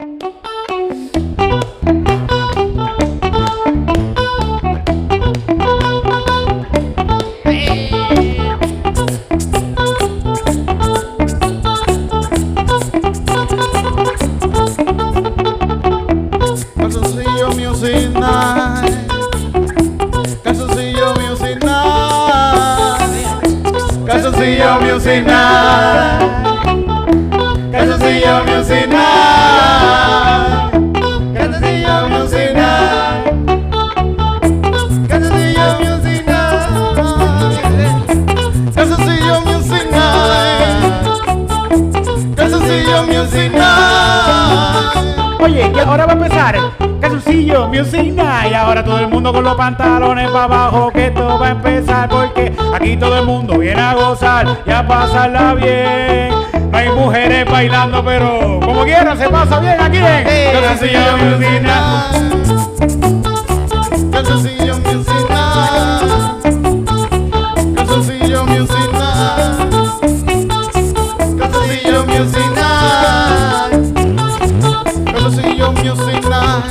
Musik Ya pasarla bien. No hay mujeres bailando pero como quieran se pasa bien aquí Calcillo mcina Calzoncillo mcina Canson miocina Cansosillo miocina Calosillo miocina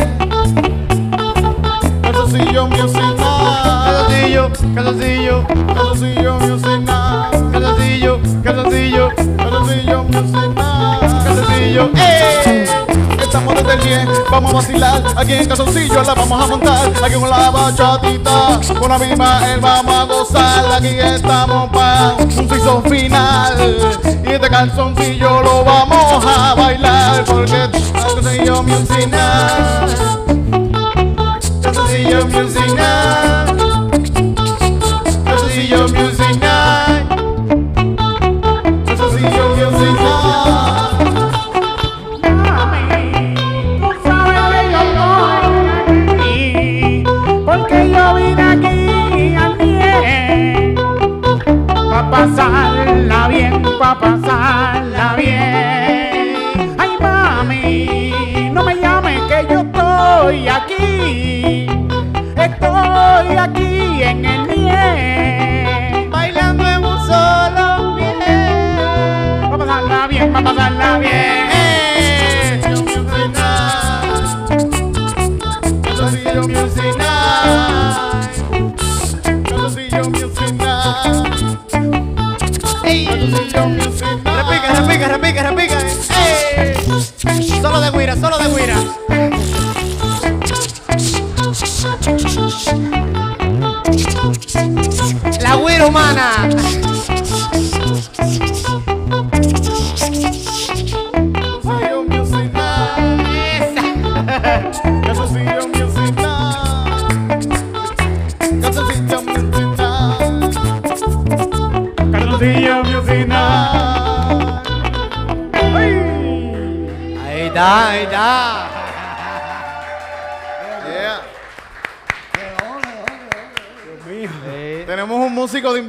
Calosillo Miocena Calcillo Calzoncillo, ¡eh! Estamos desde el 10, vamos a vacilar. Aquí en calzoncillo la vamos a montar. Aquí con la bachatita, con la misma él vamos a gozar. Aquí estamos para un piso final. Y este calzoncillo lo vamos a bailar. Porque calzoncillo music night. Calzoncillo music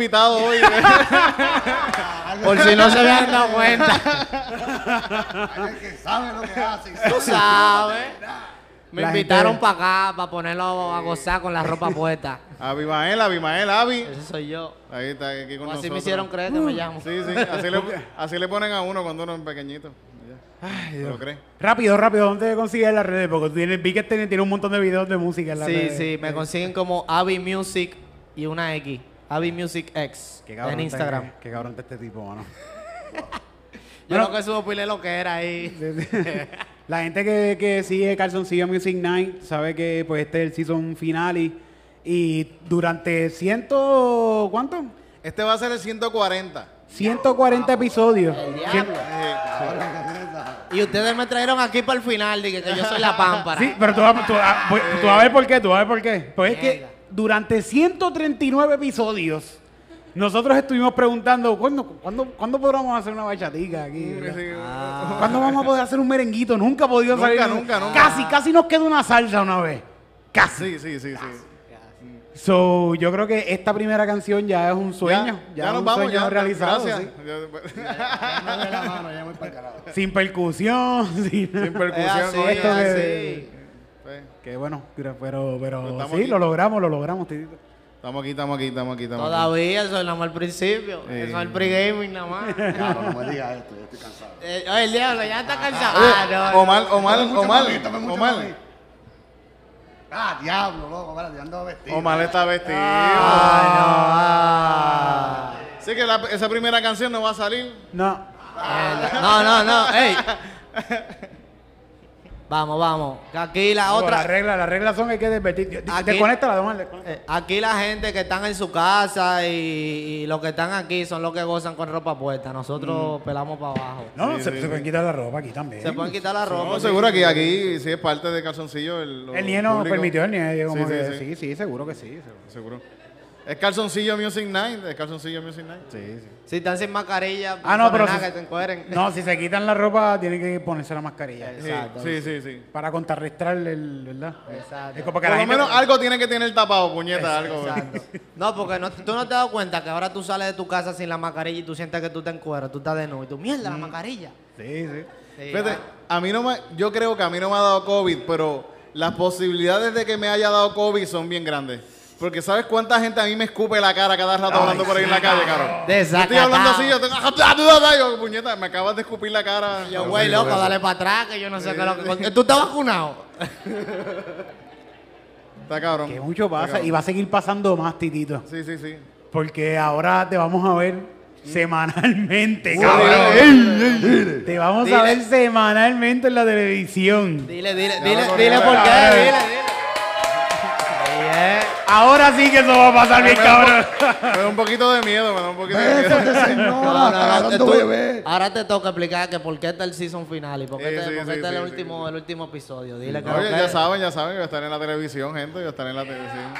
invitado hoy. Por si no se habían dado cuenta. sabe lo que hace. Tú sabes. Me La invitaron gente- para acá, para ponerlo a gozar con la ropa puesta. Abimael, Abimael, Abi. Ese soy yo. Ahí está, aquí con O así nosotros. me hicieron creer que me llamo. Sí, sí, así le, así le ponen a uno cuando uno es pequeñito. Ya. ¿Se lo cree? Rápido, rápido, ¿dónde consigues las redes? Porque tú tienes, vi que tiene, tiene un montón de videos de música en las Sí, redes. sí, me consiguen como Avi Music y una X. Avi Music X en Instagram. Qué, qué cabrón está este tipo, mano. Yo lo que subo pile lo que era ahí. La gente que, que sigue Calzoncillo Music Night sabe que pues este es el season finale y durante ciento... ¿cuánto? Este va a ser el 140. 140 episodios. diablo. Y ustedes me trajeron aquí para el final, dije que yo soy la pámpara. Sí, pero tú, vas- tú, ah, pues, tú vas a ver por qué, tú vas a ver por qué. Pues es que. Durante 139 episodios nosotros estuvimos preguntando, ¿cuándo, cuándo, ¿cuándo podremos hacer una bachatica aquí? Ah. ¿Cuándo vamos a poder hacer un merenguito? Nunca ha podido Nunca, salir. nunca, nunca. Casi, casi nos queda una salsa una vez. Casi. Sí, sí, sí, sí. So, yo creo que esta primera canción ya es un sueño. Ya, ya es nos un vamos, sueño ya. realizado. Gracias. sí. Ya- No mano, ya. Sin percusión. sin, Sin percusión. así, coño. esto es que- bueno, pero, pero, Pero sí, aquí. lo logramos, lo logramos, Titito. Estamos aquí, estamos aquí, estamos aquí, estamos aquí. Todavía, eso es nada más al principio. Sí. Eso es el pre-gaming nada más. Claro, no me digas esto, yo estoy cansado. Eh, oye, el diablo, ya está cansado. Oye, Ah, no, no. Omar, Omar, Omar, para Omar. para. Ah, diablo, loco, espérate, yo ando vestido. Omar está vestido. Ah, Sí que la- esa primera canción no va a salir. No. no. No, no, no. Ey. Vamos, vamos. Que aquí la Otra. otra. Las reglas, las reglas son que hay que desvestir. Aquí- don Omar, desconéctala. Eh, Aquí la gente que están en su casa y, y los que están aquí son los que gozan con ropa puesta. Nosotros pelamos para abajo. No, Sí, se, sí, se sí. pueden quitar la ropa aquí también. Se pueden quitar la ropa. No, sí. seguro que aquí sí es parte de calzoncillo. El, El NIE nos permitió, el NIE como Sí, sí, sí. sí, sí, seguro que sí. seguro. Seguro. Es calzoncillo Music Night. Es calzoncillo Music Night. Sí, sí. Si están sin mascarilla, Ah, no, pero nada si- que se encueren. No, si se quitan la ropa, tienen que ponerse la mascarilla. Exacto. Sí, sí, sí. Para contrarrestar el, ¿verdad? Exacto. Es como que Por lo gente- menos algo tiene que tener tapado, puñeta, algo. Exacto. No, porque no, tú no te das cuenta que ahora tú sales de tu casa sin la mascarilla y tú sientes que tú te encueras, tú estás de nuevo y tú, mierda, la mascarilla. Sí, sí. Sí, Fíjate, ah. a mí no me, yo creo que a mí no me ha dado COVID, pero las posibilidades de que me haya dado COVID son bien grandes. Porque ¿sabes cuánta gente a mí me escupe la cara cada rato hablando por ahí en la calle, cabrón? Yo estoy hablando así, yo tengo... Yo, puñeta, me acabas de escupir la cara. Yo, No, güey, loco, dale para atrás, que yo no sé qué es lo que... ¿Tú estás vacunado? Está cabrón. Que mucho pasa cabrón. y va a seguir pasando más, Titito. Sí, sí, sí. Porque ahora te vamos a ver semanalmente, Uy, cabrón. Te vamos a ver semanalmente en la televisión. Dile, dile, dile, dile por qué, dile, dile. Ahora sí que eso va a pasar bien, cabrón. Me da un poquito de miedo, me da un poquito de miedo. Bésate, señora, No, no, no, agarrando tú- ahora te toca explicar que por qué está el season final y por qué, Sí, este, sí, por qué sí, este es el sí, último, sí. el último episodio. Dile que Oye, ya saben, ya saben que voy a estar en la televisión, gente. Voy a estar en la televisión.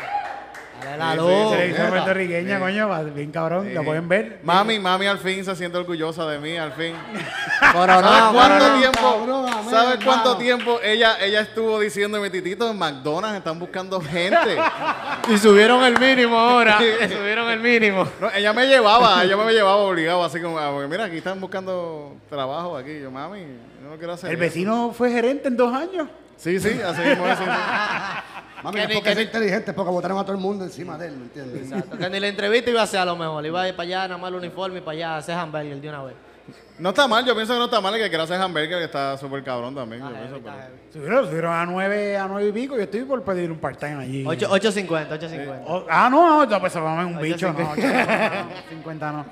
Dale la Sí, luz. sí, Televisión puertorriqueña, Sí. coño, va bien cabrón. Lo pueden ver. Mami, mami al fin se siente orgullosa de mí, al fin. Coronado, ¿Sabes cuánto coronado. tiempo? cabrón, amén, ¿Sabes cuánto hermano. tiempo ella, ella estuvo diciéndome, titito, en McDonald's están buscando gente? Y subieron el mínimo ahora. subieron el mínimo. No, ella me llevaba, ella me llevaba obligado, así como, ah, porque mira, aquí están buscando trabajo aquí. Yo, mami, yo no quiero hacer El eso". vecino fue gerente en dos años. Sí, sí, así mismo es. sí, sí. Mami, Que no es ni- porque que es inteligente, es porque botaron a todo el mundo encima de él, ¿me entiendes? Exacto. Que ni la entrevista iba a ser a lo mejor. Iba a ir para allá, nada más el uniforme y para allá a hacer hamburger de una vez. No está mal, yo pienso que no está mal el que quiera hacer hamburger, que está súper cabrón también. yo pienso, pero- Subieron, subieron a nueve, a nueve y pico. Yo estoy por pedir un part-time allí. 8- 8.50, 8.50. O- ah, no, no, pues vamos en un Ocho bicho, no. cincuenta. 50 no.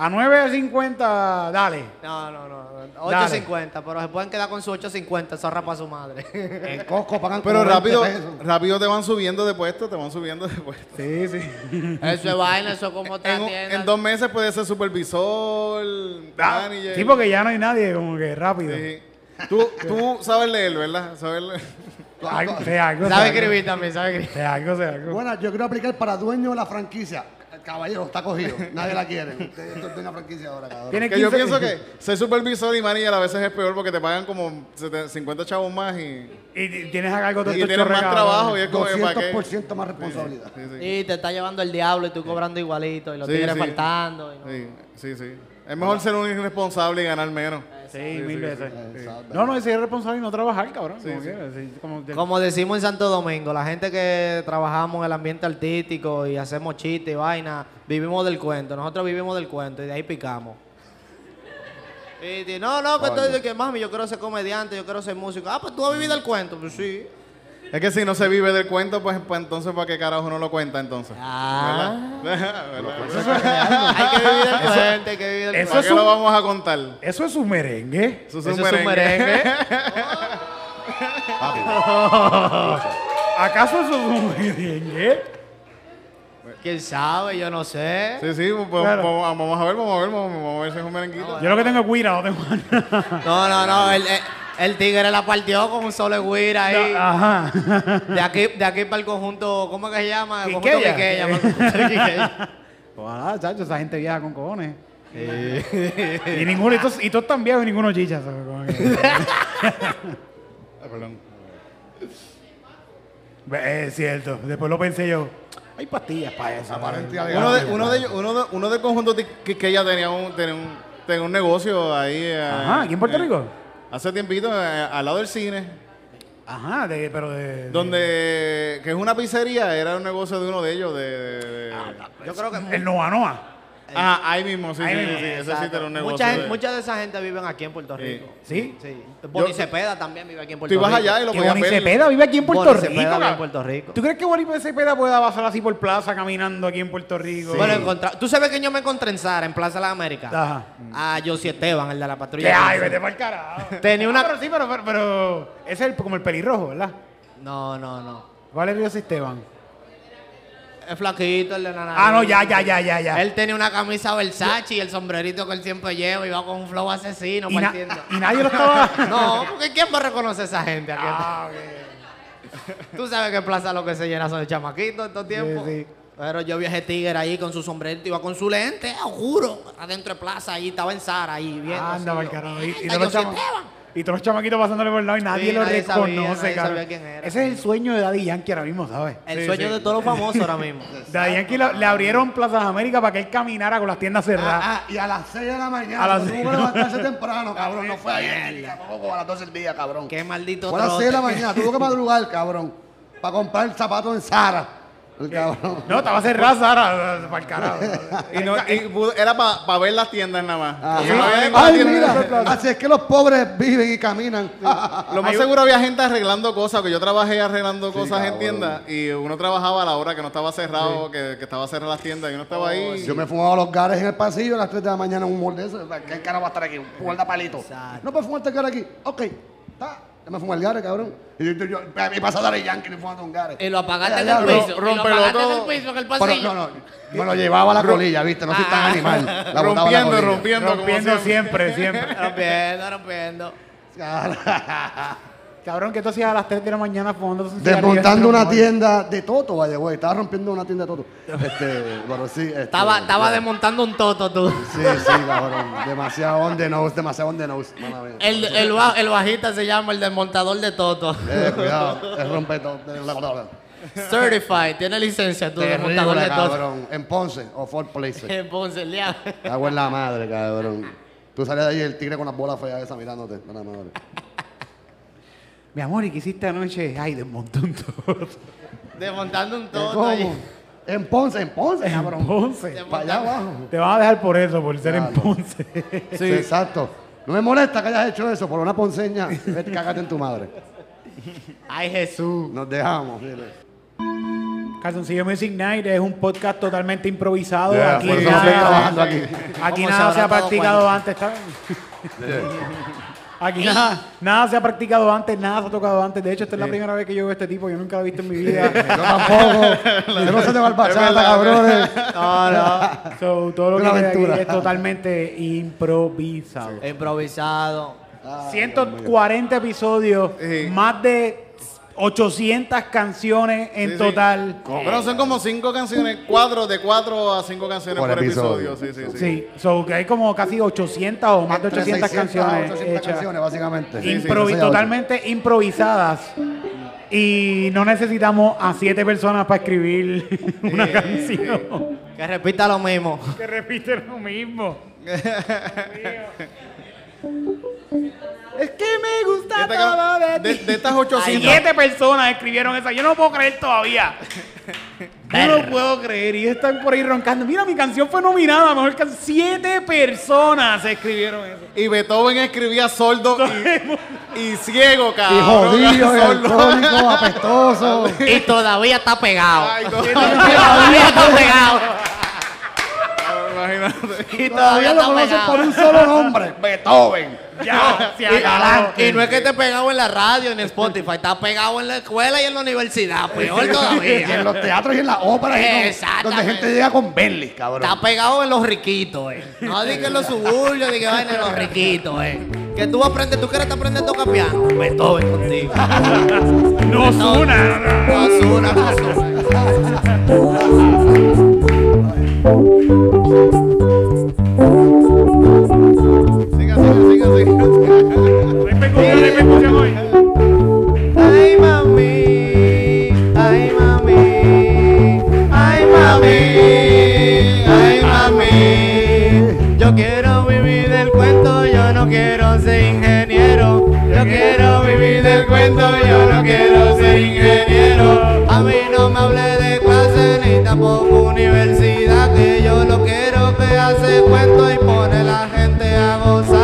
A 9.50, dale. No, no, no. Dale. 8.50, pero se pueden quedar con su 8.50, zorra para su madre. En Costco pagan Pero como 20 rápido, rápido te van subiendo de puesto, te van subiendo de puesto. Sí, sí. eso es vaina, eso es como otra En, dos meses puede ser supervisor, manager. Sí, porque ya no hay nadie, como que rápido. Sí. Tú, tú sabes leer, ¿verdad? Sabes leer. Algo, Sabe escribir también, sabe escribir. Algo, algo. Bueno, yo quiero aplicar para dueño de la franquicia. Caballero está cogido. Nadie la quiere. Usted esto es de una franquicia ahora, cabrón. Tiene Que yo 15 pienso que ser supervisor y manager a veces es peor porque te pagan como 70 50 chavos más y, tienes algo de y estos tienes más trabajo y es como para qué. 200% más responsabilidad. Sí, sí. Y te está llevando el diablo y tú cobrando igualito y tigres sí. faltando. y no. Sí, sí, sí. Es mejor ser un irresponsable y ganar menos. Sí, mil sí, veces. No, no, es ser responsable y no trabajar, cabrón. Sí, como como de- Como decimos en Santo Domingo, la gente que trabajamos en el ambiente artístico y hacemos chistes y vaina, vivimos del cuento. Nosotros vivimos del cuento y de ahí picamos. Y di- no, no, que estoy de que mami, yo quiero ser comediante, yo quiero ser músico. Ah, pues tú has vivido del cuento, pues sí. Es que si no se vive del cuento, pues, pues entonces ¿para qué carajo no lo cuenta entonces? Ah. ¿Verdad? ¿Verdad? hay que vivir del cuento, hay que vivir del eso ¿Para cuento. qué lo un- vamos a contar? Eso es un merengue. Eso es Eso un es un merengue. merengue. ¿Acaso eso es un merengue? ¿Quién sabe? Yo no sé. Sí, sí, pues, Claro. vamos, vamos a ver, vamos a ver, vamos, a ver si es un merenguito. Yo lo que tengo es guira, no tengo. No, no, no. El, el- el tigre la partió con un solo guira ahí. Ajá. De aquí, de aquí para el conjunto, ¿cómo es que se llama? El conjunto Quiqueya, Quiqueya. Ojalá, chacho, esa gente vieja con cojones. y ninguno, y todos, y todos tan viejos y ninguno chicha. perdón. Es cierto. Después lo pensé yo. Hay pastillas para eso. Aparente Uno, de, uno, de ellos, uno, de, uno del conjunto que ella tenía un, tenía un, tenía un negocio ahí. eh, Ajá, ¿aquí en Puerto eh, Rico? Hace tiempito, eh, al lado del cine. Ajá, de, pero de... de- Donde, que es una pizzería, era un negocio de uno de ellos, de... de- de- Yo creo que El Noa Noa. Ah, ahí mismo, sí, Ahí sí, mismo, sí, sí, ese sí era un negocio. mucha, de- mucha de esa gente viven aquí en Puerto Sí. Rico. ¿Sí? Sí. Boni Cepeda también vive aquí en Puerto Tú ibas Rico. allá y lo Que podías Boni ver. Cepeda vive aquí en Puerto Boni Rico. Cepeda vive en. Puerto Rico. ¿Tú crees que Boni Cepeda pueda pasar así por plaza caminando aquí en Puerto Rico? Bueno, encontra- Tú sabes que yo me encontré en Sara, en Plaza de las Américas. Ajá. A Josie Esteban, el de la ¿Qué? patrulla. Ay, 15. vete para el carajo. Tenía una- Ah, pero sí, pero, pero, es el- como el pelirrojo, ¿verdad? No, no, no. ¿Cuál es Dios Esteban? Es flaquito, el de la nariz. Ah, no, ya, ya, ya, ya, ya. Él tenía una camisa Versace y el sombrerito que él siempre lleva y va con un flow asesino y, na- partiendo. y nadie lo estaba... No, porque ¿quién va a reconocer a esa gente aquí? Ah, ok. Tú sabes que en Plaza lo que se llena son de chamaquitos estos tiempos. sí. Pero yo vi a ese tigre ahí con su sombrerito, iba con su lente, juro, adentro de Plaza, ahí estaba en Sara, ahí viendo. Anda, pa'l yo, carajo. Y, y "Mierda, todos los Josie chama- Esteban". y todos los chamaquitos pasándole por el lado y nadie Sí, lo nadie sabía, reconoce, nadie cabrón. sabía quién era. Ese es el sueño de Daddy Yankee ahora mismo, ¿sabes? El Sí, sueño sí. de todos los famosos ahora mismo. Daddy Yankee lo- le abrieron Plazas América para que él caminara con las tiendas cerradas. Ah, ah, y a las 6 de la mañana. A las tuvo seis. que levantarse temprano, cabrón. No fue ayer, tampoco a las 12 del día, cabrón. Qué maldito Fue a las 6 de la mañana. Tuvo que madrugar, cabrón. Para comprar zapatos en Sara. El cabrón. No, estaba cerrada Sara, para el carajo. Y no- y pudo- era para ver las tiendas nada más. Ah, no había Ay, tienda. mira. Así es que los pobres viven y caminan. Lo más seguro había gente arreglando cosas, que yo trabajé arreglando cosas en cabrón. tiendas y uno trabajaba a la hora que no estaba cerrado, que, que estaba cerrada las tiendas y uno estaba ahí. Yo me fumaba los gares en el pasillo a las 3 de la mañana en un mall de eso. ¿Qué cara va a estar aquí? Un guarda palito. Exacto. No puedes fumarte el gare aquí. Ok. Está. Ya me fumé el gare, cabrón. Y yo, yo, yo me pasa a dar el yankee fumando un gare. Y lo apagaste Ay, en el ay, piso. y lo apagaste en todo. el piso, en el pasillo. no, no. Me lo llevaba a la colilla, ¿viste? No soy tan Ah. animal. La botaba a la rompiendo, rompiendo, como Rompiendo siempre. siempre, siempre. Rompiendo, rompiendo. Cabrón, ¿qué tú hacías a las 3 de la mañana fumando un Desmontando una tienda de Toto, vaya, güey. Estaba rompiendo una tienda de Toto. Este, bueno, sí. este, Estaba, estaba bueno. desmontando un toto tú. Sí, sí, cabrón. Demasiado on the nose, demasiado on the nose. El, el, ba- el bajista se llama el desmontador de toto. Eh, cuidado, es rompe todo. Certified, tiene licencia tu Terrible, desmontador de toto. cabrón. En Ponce o Fort Place. En Ponce, el diablo. Cago en la madre, cabrón. Tú sales de ahí el tigre con las bolas feas esas mirándote. de la madre. Mi amor, ¿y qué hiciste anoche? Ay, desmontó un todo. Desmontando un ¿Qué, toto ¿Cómo? ahí. En Ponce, en Ponce, cabrón. Ponce. Para allá abajo. Te van a dejar por eso, por ser en. Ponce. Sí. exacto. No me molesta que hayas hecho eso por una ponceña. Vete, cágate en tu madre. Ay, Jesús. Nos dejamos. mire. Calzoncillo Music Night es un podcast totalmente improvisado. Yeah, aquí nada, no estoy trabajando aquí. aquí ¿Cómo se nada se ha practicado cuenta? antes. ¿está bien? Aquí nada, nada se ha practicado antes, nada se ha tocado antes. De hecho, esta es la primera vez que yo veo a este tipo. Yo nunca lo he visto en mi vida. Yo tampoco. Yo no sé de barbachata, cabrones. No, no. So, todo lo que hay aquí es totalmente improvisado. Improvisado. 140 episodios, Sí. más de 800 canciones en Sí, sí. total. Pero son como cinco canciones, cuatro, de cuatro a cinco canciones Por por, episodio. episodio. Sí, sí, sí. Sí, so que hay como casi 800 o más de Entre 800 600 a canciones 800 hechas. canciones, básicamente. Sí, sí, Improvi- no sé, totalmente improvisadas. Y no necesitamos a siete personas para escribir una canción Que repita lo mismo. que repite lo mismo. es que me gusta Esta todo ca- de estas 800. Siete personas escribieron esa. Yo no lo puedo creer todavía. Yo no lo puedo creer. Y están por ahí roncando. Mira, mi canción fue nominada a mejor canción. Siete personas escribieron eso. Y Beethoven escribía sordo y, y ciego, Y cabrón. jodido, y Sordo. alcohólico, apestoso. Y todavía está pegado. Ay, no, Todavía está pegado. imagínate. Y Todavía todavía lo conocen por un solo nombre. Beethoven. Ya, se Y, acabó. y no es que esté pegado en la radio, en Spotify, está pegado en la escuela y en la universidad, peor Y en todavía. los teatros y en las óperas. Exactamente. donde gente llega con Bentley, cabrón. Está pegado en los riquitos, eh. No di que en los suburbios, di que vaina en los riquitos, eh. Que tú aprendes, tú quieres aprender a tocar piano. Beethoven contigo. No suena. No, Ozuna, no, Ozuna. Ay mami, ay mami, ay mami, ay mami Yo quiero vivir del cuento, yo no quiero ser ingeniero. Yo quiero vivir del cuento, yo no quiero ser ingeniero. A mí no me hable de clase ni tampoco universidad Que yo lo quiero que hace cuento y pone la gente a gozar.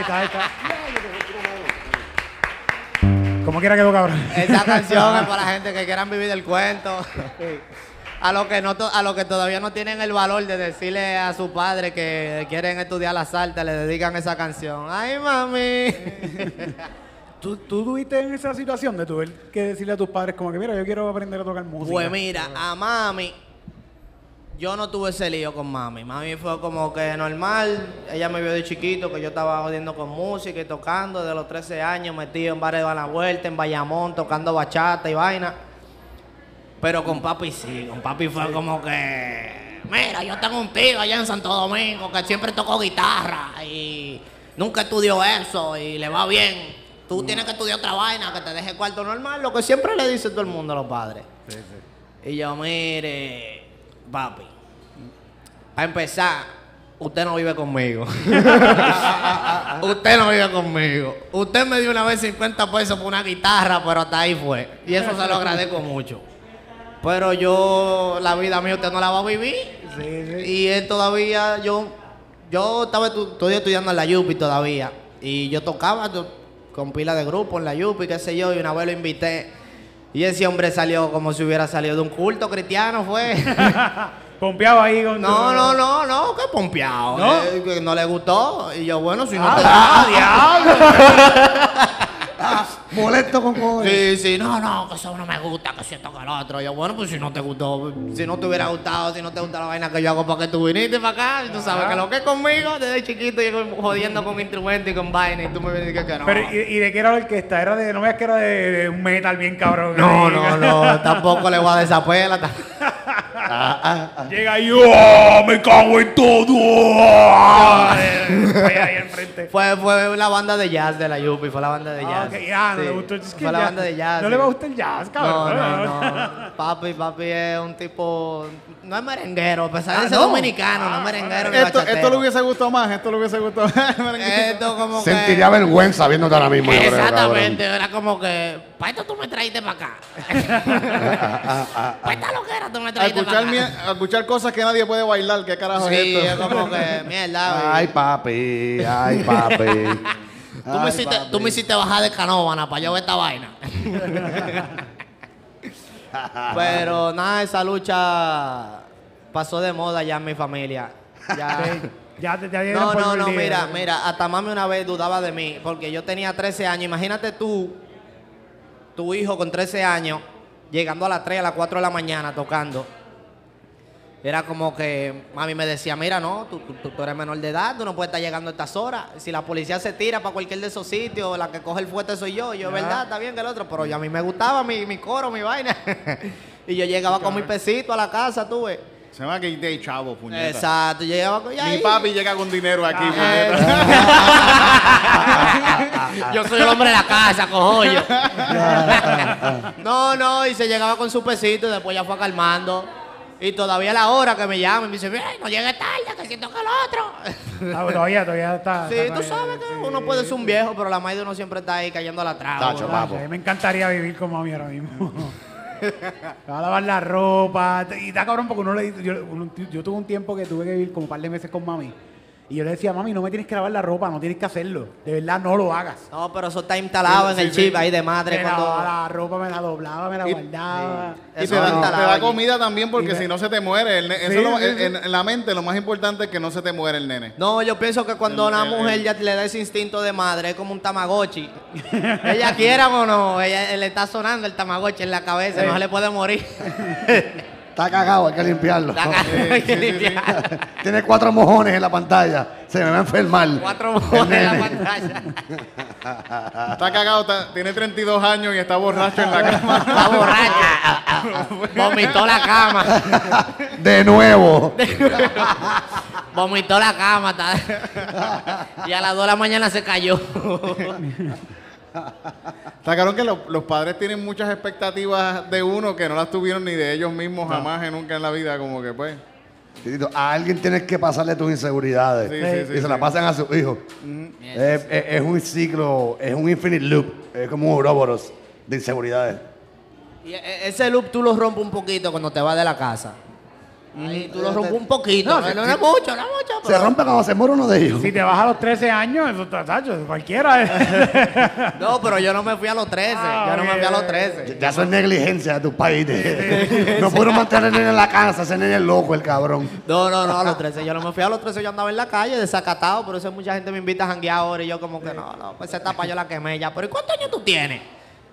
Ahí está, ahí está. Como quiera quedó cabrón. Esa canción es para la gente que quieran vivir del cuento. A los que no a los que todavía no tienen el valor de decirle a su padre que quieren estudiar la salta, le dedican esa canción. Ay, mami. ¿Tú, tú tuviste en esa situación de tuve que decirle a tus padres como que mira, yo quiero aprender a tocar música? Pues mira, a mami, yo no tuve ese lío con mami. Mami fue como que normal. Ella me vio de chiquito que yo estaba jodiendo con música y tocando de los 13 años, metido en bares de la vuelta, en Bayamón, tocando bachata y vaina. Pero con papi sí, con papi fue como que. Mira, yo tengo un tío allá en Santo Domingo que siempre tocó guitarra y nunca estudió eso y le va bien. Tú tienes que estudiar otra vaina que te deje cuarto normal, lo que siempre le dice todo el mundo a los padres. Y yo, mire, papi, a empezar, usted no vive conmigo. usted no vive conmigo. Usted me dio una vez 50 pesos por una guitarra, pero hasta ahí fue. Y eso se lo agradezco mucho. Pero yo, la vida mía, usted no la va a vivir. Sí, sí. Y él todavía, yo, yo estaba estu- todavía estudiando en la Yupi todavía. Y yo tocaba to- con pila de grupo en la Yupi, qué sé yo, y una vez lo invité. Y ese hombre salió como si hubiera salido de un culto cristiano, fue. Pompeado ahí con No, tu- no, no, no, que pompeado. ¿No? Eh, que no le gustó. Y yo, bueno, si no te ¡Ah, Molesto con cojones. Sí, sí, no, no, que eso no me gusta, que siento que el otro. Yo, bueno, pues si no te gustó, si no te hubiera gustado, si no te gusta la vaina que yo hago para que tú viniste para acá, y tú sabes que lo que es conmigo, desde chiquito, yo jodiendo con instrumentos y con vaina, y tú me vienes y que no. Pero, ¿y, y de qué era la orquesta? Era de, no veas que era de, de un metal bien cabrón. no, no, no, tampoco le voy a dar pela. ta- Llega y ¡oh, me cago en todo. Fue ahí enfrente. Fue, fue la banda de jazz de la Yupi, fue la banda de Ah, jazz. ok, ah, no Sí, le gustó el es que Fue la ya- banda de jazz. No sí. le va a gustar el jazz, No, cabrón. no, no. Papi, papi es un tipo. No es merenguero, a pesar de Ah, ser no. dominicano, no es merenguero ni Esto, esto le hubiese gustado más, esto le hubiese gustado más. Esto como que. Sentiría vergüenza viéndote ahora mismo. Exactamente, era como que. Para esto tú me traíste para acá. Para esta loquera tú me traíste para escuchar, acá. a escuchar cosas que nadie puede bailar, ¿qué carajo Sí, es es esto? como que. Mierda. Ay, papi, ay, papi. Tú me, hiciste, papi. tú me hiciste bajar de canóvana para yo ver esta vaina. Pero nada, esa lucha pasó de moda ya en mi familia. Ya. Sí, Ya te, ya dieron No, no, no, mira, mira, hasta mami una vez dudaba de mí, porque yo tenía 13 años. Imagínate tú, tu hijo con 13 años, llegando a las 3, a las 4 de la mañana tocando. Era como que mami me decía, mira, no, tú, tú- tú eres menor de edad, tú no puedes estar llegando a estas horas. Si la policía se tira para cualquier de esos sitios, la que coge el fuerte soy yo. Yo, Ya. ¿verdad? Está bien que el otro, pero yo, a mí me gustaba mi, mi coro, mi vaina. y yo llegaba con mi pesito a la casa, tú ves. Se llama Gay Day Chavo, puñeta. Exacto, yo llegaba con... Mi papi llega con dinero aquí, puñeta. Yo soy el hombre de la casa, cojollo. no, no, y se llegaba con su pesito y después ya fue calmando. Y todavía a la hora que me llaman, me dice, "Ay, no llegues tarde, que siento que el otro. Ah, todavía, todavía está. sí, está tú sabes que sí, uno puede ser un viejo, pero la madre de uno siempre está ahí cayendo a la traba. Tacho, papo. A mí me encantaría vivir como mami ahora mismo. Me va a lavar la ropa. Y está cabrón porque uno le yo, uno- yo tuve un tiempo que tuve que vivir como un par de meses con mami. Y yo le decía, mami, no me tienes que lavar la ropa, no tienes que hacerlo. De verdad, no lo hagas. No, pero eso está instalado en el chip ahí de madre. me cuando... lavaba la ropa, me la doblaba, me la Y- guardaba. Y Eso te, no da, te da comida también porque si no se te muere. el eso Sí, es lo- sí, en, en- la mente lo más importante es que no se te muere el nene. No, yo pienso que cuando El- una el- mujer el- ya le da ese instinto de madre, es como un tamagotchi. ella quiera o no, ella le está sonando el tamagotchi en la cabeza, no se le puede morir. Está cagado, hay que limpiarlo. Hay que sí, sí, sí. limpiar. Tiene cuatro mojones en la pantalla. Se me va a enfermar. Cuatro mojones en la pantalla. Está cagado, está- tiene 32 años y está borracho en la cama. Está borracha. Vomitó la cama. De nuevo. Vomitó la cama. está- Y a las 2 de la mañana se cayó. Está claro que lo- los padres tienen muchas expectativas de uno que no las tuvieron ni de ellos mismos jamás y nunca en la vida, como que pues. Titito, A alguien tienes que pasarle tus inseguridades. Sí, sí, sí, y sí, se la sí. pasan a sus hijos. es, es- es un ciclo, es un infinite loop. Es como un Ouroboros de inseguridades. Y e- ese loop tú lo rompes un poquito cuando te vas de la casa. Ahí tú lo rompes un poquito. No, No, es mucho, no es mucho. Se pero- rompe cuando se muere uno de ellos. Si te vas a los 13 años, eso está tacho, cualquiera. No, pero yo no me fui a los 13. Ah, yo no me fui a los ok. 13. Ya eso es negligencia de tu país. de- no pudieron mantener al nene en la casa. Ese nene es loco, el cabrón. No, no, no, a los 13. Yo no me fui a los 13. Yo andaba en la calle desacatado. Por eso mucha gente me invita a janguear ahora. Y yo, como que no, no, pues esa etapa yo la quemé ya. Pero ¿y cuántos años tú tienes?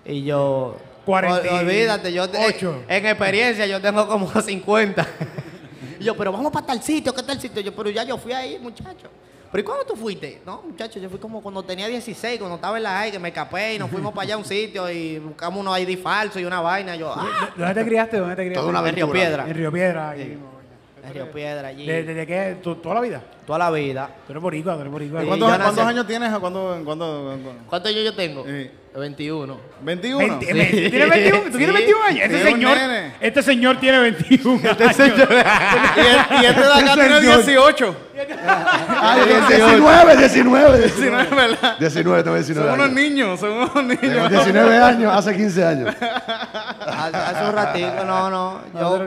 Y yo. Cuarenta y "Ol- Olvídate, yo. te- ocho. En experiencia, yo tengo como 50. Y yo, pero vamos para tal sitio, ¿qué tal sitio? Yo, pero ya yo fui ahí, muchacho. ¿Pero y cuándo tú fuiste? No, muchacho, yo fui como cuando tenía 16, cuando estaba en la high, que me escapé y nos fuimos para allá a un sitio y buscamos unos ID falsos y una vaina. Yo, ah, ¿Dónde te criaste? ¿Dónde te criaste? Toda una en Río aventura. Piedra. En Río Piedra. mismo. En Río Piedra, allí. ¿De- ¿Desde qué? ¿Tu- ¿Toda la vida? Toda la vida. Tú eres boricua, tú eres boricua. Sí. ¿Cuántos, nací- cuántos años tienes? ¿Cuándo, cuándo, cuándo? ¿Cuántos años yo tengo? Sí. 21. 21. Veinte- Sí. me- ¿Tú tienes 21, ¿tú tienes Sí. 21 años? Este Sí, señor, este señor tiene 21 años. Y, el- y este de acá tiene Señor. 18. Ah, 19, 19, 19, ¿verdad? 19, tengo 19 Son unos años. niños, son unos Tengo niños. 19 años, hace 15 años. Hace, hace un ratito, no, no. Yo,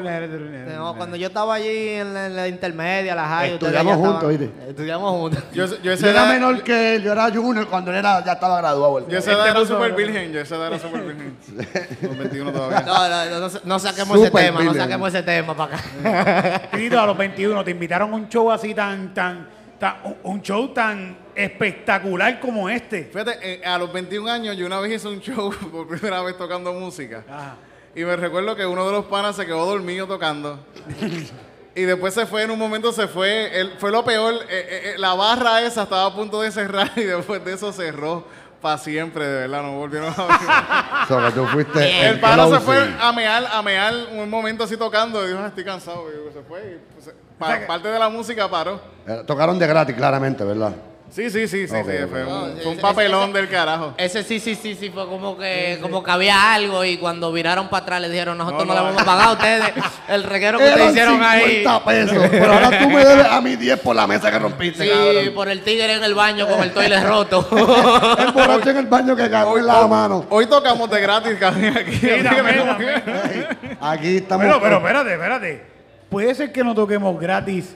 no, cuando yo estaba allí en la, en la intermedia, la high, ustedes Estudiamos ya juntos. Estudiamos juntos. Yo, yo Yo esa era edad, menor que él, yo era junior cuando él era, ya estaba graduado. el yo esa Este edad era súper virgen. Yo esa edad era súper virgen. Los 21 todavía. No, no, no, no, no saquemos ese Super tema, no villain. saquemos ese tema para acá. Tito, a los 21 te invitaron a un show así tan, tan, tan un- un show tan espectacular como este. Fíjate, eh, a los 21 años yo una vez hice un show por primera vez tocando música. Ajá. Y me recuerdo que uno de los panas se quedó dormido tocando. y después se fue, en un momento se fue. Él, fue lo peor. eh, eh, la barra esa estaba a punto de cerrar y después de eso cerró para siempre, de verdad. No volvieron a abrir. So, que tú fuiste El pana se fue a mear, a mear un momento así tocando. Y dijo, "Ah, estoy cansado. Y se fue. Y, pues, pa- parte de la música paró. Eh, Tocaron de gratis, claramente, ¿verdad? Sí, sí, sí, sí. Ok, sí, ok. Fue un, sí, fue un papelón ese- del carajo. Ese sí, sí, sí, sí, fue como que, como que había algo y cuando viraron para atrás le dijeron, nosotros no, No, le no. vamos a pagar a ustedes el reguero que Eran ustedes hicieron ahí. 50 pesos, pero ahora tú me debes a mí 10 por la mesa que rompiste, Sí, cabrón. por el tigre en el baño con el toilet roto. El borracho en el baño que cagó en la mano. Hoy tocamos de gratis, cabrón, aquí. Así que. Aquí estamos. Pero, pero, espérate, espérate puede ser que no toquemos gratis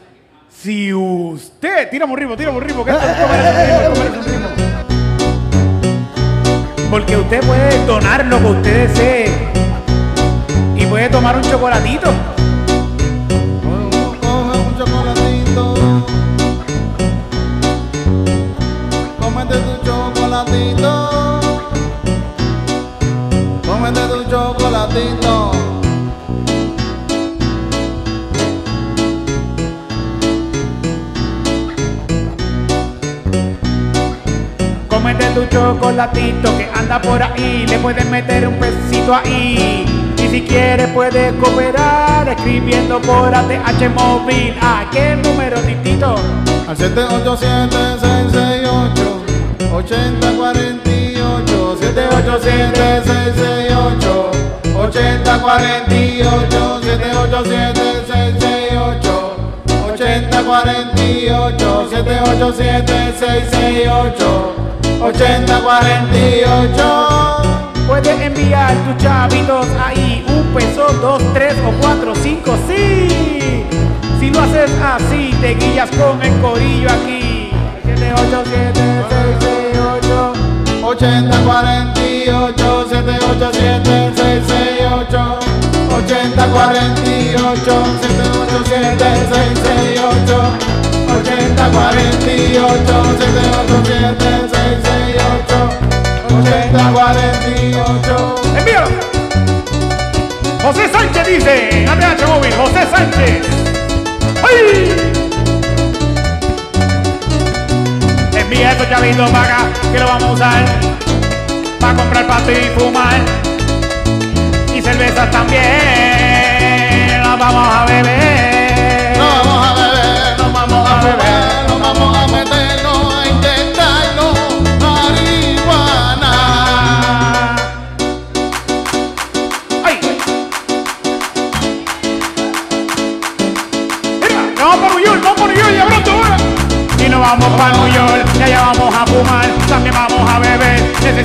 si usted. Tira un ritmo, tira un ritmo, Porque usted puede donar lo que usted desee y puede tomar un chocolatito. Un chocolatito, tu chocolatito, tu chocolatito. Que anda por ahí, le puedes meter un pesito ahí. Y si quieres puedes cooperar escribiendo por ATH móvil. ¿A qué número, titito? Al 787-668 8048 787-668 8048 787-668 8048 787-668 8048 Puedes enviar tus chavitos ahí, un peso, dos, tres o cuatro, cinco, sí. Si lo haces así, te guías con el corillo aquí. 787-668 8048 787 668 8048 787 668 8048 787 668 8048 ¡Envíalo! José Sánchez dice, ATH móvil, José Sánchez. ¡Ay! Envía estos chavitos para que lo vamos a usar. Para comprar pasto y fumar. Y cervezas también. Las vamos a beber.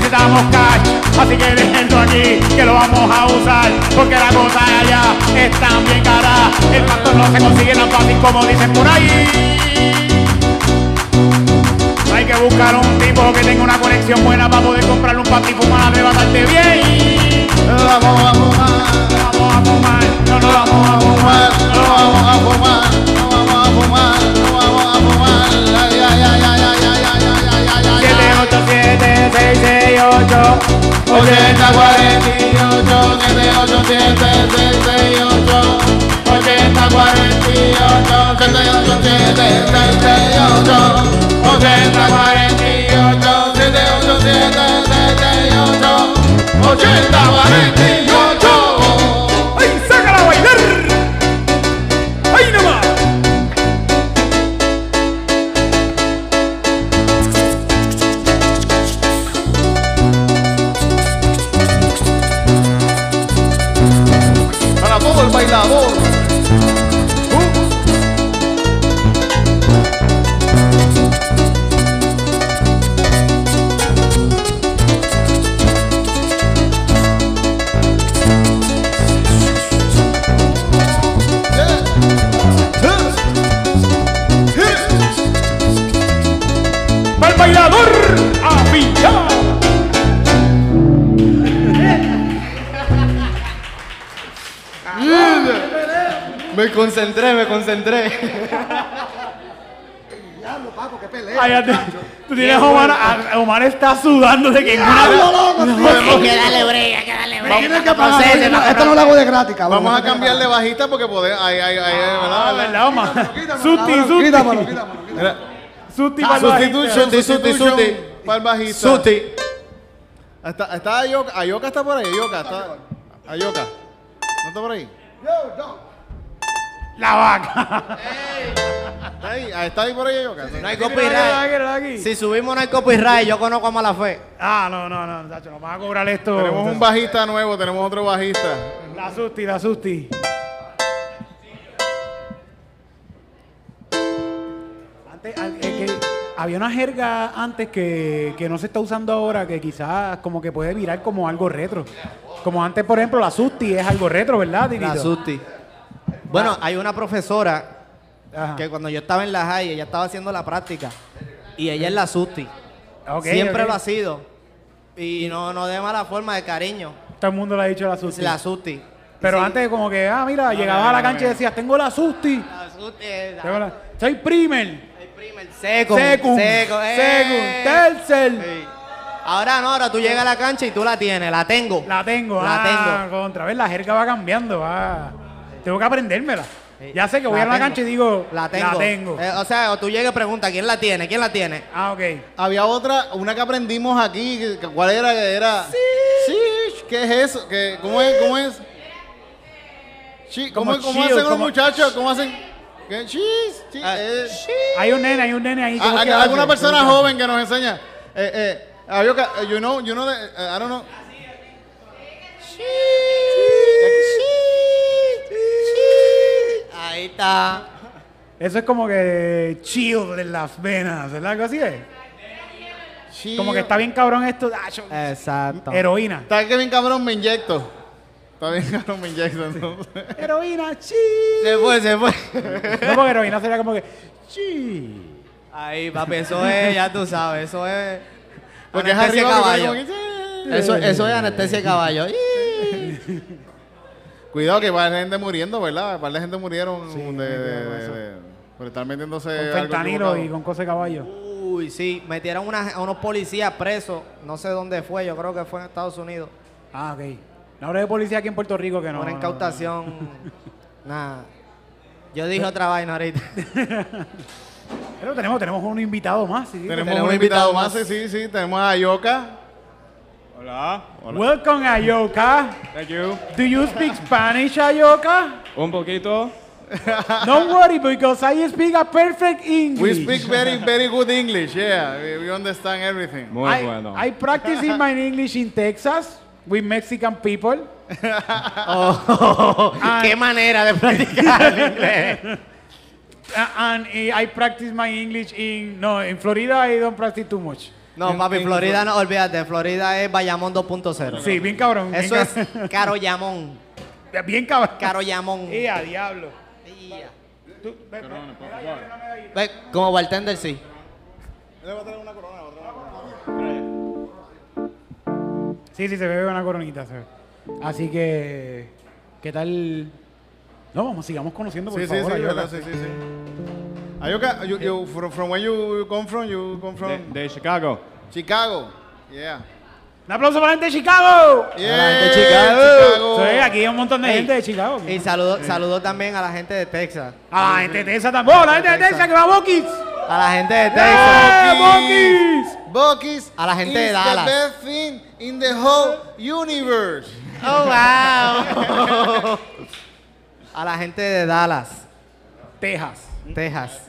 Necesitamos cash, así que déjenlo aquí, que lo vamos a usar, porque la cosa allá está bien cara, el pasto no se consigue tan fácil como dicen por ahí. Hay que buscar un tipo que tenga una conexión buena para poder comprarle un pasto y fumar de bastante bien. Vamos a fumar, Vamos a fumar, no nos vamos a fumar. nos vamos a fumar, nos vamos a fumar, nos vamos a fumar. Ay, ay, ay, 8, 80, 48, 7, 8, 7, 6, 6, 8, 80, 48, 7, 8, 7, 6, 6, 8, 80, 48. Ay, ya te- tú tienes a Omar, a- Omar está sudando de que en una... Hay que darle break, hay que darle break. Tienes que pagar, esto no- esto no lo hago de gratis, cabrón. Vamos a cambiarle bajita porque podemos. Ahí, ahí, ahí, Ah, ¿verdad? ¿verdad, Omar? Quítamelo. Mira, Susti para el bajista. Sustitution, Suti, suti, sustitution suti. para el bajista. Suti. Está, está Ayoka, Ayoka está por ahí, Ayoka, está. Ayoka. ¿No está por ahí? La vaca. Está ahí, ah, está ahí por ahí Ayoka. No hay copyright. Si subimos no hay copyright, yo conozco a mala fe. Ah, no, no, no, Nacho, nos van a cobrar esto. Tenemos un bajista nuevo, tenemos otro bajista. La Susti, la Susti. Antes, al- eh, que había una jerga antes que, que no se está usando ahora, que quizás como que puede virar como algo retro. Como antes, por ejemplo, la Susti es algo retro, ¿verdad? La Susti. Bueno, hay una profesora Ajá. que cuando yo estaba en la high, ella estaba haciendo la práctica. Y ella es la Susti. Siempre lo ha sido. Y no, no de mala forma, de cariño. Todo el mundo le ha dicho la Susti. La Susti. Pero Sí. antes como que, ah, mira, llegaba no, a la cancha y decías, tengo la Susti. La Susti es- Tengo la- Soy primer, el primer. Second. secund, Second. secund, eh. tercer. Sí. Ahora no, ahora tú llegas a la cancha y tú la tienes, la tengo. La tengo, La ah, tengo. contra vez la jerga va cambiando, va. Tengo que aprendérmela. Sí. Ya sé que voy a la tengo. cancha y digo, La tengo. Eh, o sea, o tú llegas y preguntas, ¿quién la tiene? ¿Quién la tiene? ah, ok. Había otra, una que aprendimos aquí, ¿cuál era? Que era... Sí. ¿Qué es eso? ¿Qué, ¿Cómo es? ¿Cómo es? Sí, ¿Cómo, Como cómo chill, hacen los como- muchachos? ¿Cómo hacen? ¿Qué? Chis, chis, Ah, eh. Hay un nene, hay un nene ahí. Ah, ¿cómo es que ¿Alguna hace? persona ¿Cómo que joven que nos enseña? Eh, eh, que- you know, you know, the- eh, I don't know. Ahí está. Eso es como que chill de las venas, ¿verdad? Algo así es. Como que está bien cabrón esto. ah, yo- Exacto. Heroína. Está que bien cabrón me inyecto. Está bien cabrón me inyecto. entonces. Heroína, chill. Se fue, se fue. No, porque heroína sería como que chill. Ahí, papi, eso es, ya tú sabes, eso es. Porque es anestesia arriba de que caballo. pone como que- Eso, eso es anestesia de caballo. Cuidado que va gente muriendo, ¿verdad? Un par de gente murieron de, de- de- de- por estar metiéndose Con algo fentanilo y con cosa de caballo. Uy, sí, metieron una- a unos policías presos. No sé dónde fue, yo creo que fue en Estados Unidos. Ah, ok. No habrá de policía aquí en Puerto Rico que no. una no, incautación. Nada. Yo dije otra vaina ahorita. Pero tenemos, tenemos un invitado más. sí. Tenemos Tenemos un un invitado invitado más, más. sí, sí, tenemos a Yoka. Hola. Welcome, Ayoka. Thank you. Do you speak Spanish, Ayoka? Un poquito. Don't worry, because I speak a perfect English. We speak very, very good English, yeah. We, we understand everything. Muy I, bueno. I practice in my English in Texas with Mexican people. Oh, qué manera de practicar el inglés. And I practice my English in no in Florida. I don't practice too much. No, papi, Florida no, olvídate, Florida es Bayamón 2.0. Sí, bien cabrón. bien Eso es cab- Caroyamón. bien cabrón. Caroyamón. Eh, a diablo. Tú- ve- ve- Ve, Como bartender, sí. Sí, sí, se ve una coronita. se ve. Así que, ¿qué tal? No, vamos, sigamos conociendo, por Sí, sí, favor. sí, verdad, sí, sí, sí. Ayoka, you, you, from, from where you come from? You come De, from de Chicago. Chicago. Yeah. Un aplauso para la gente de Chicago. Yeah, la gente de Chicago. Sí, aquí hay un montón de Ey, gente de Chicago. Y saludo, saludo también a la gente de Texas. A la gente de Texas también. ¡Oh, la gente de Texas que va a Bokis! A la gente de ¡Eh, Texas. Bokis! Bucky's A la gente de is Dallas. the best thing in the whole universe. Oh, wow. A la gente de Dallas, Texas. Texas.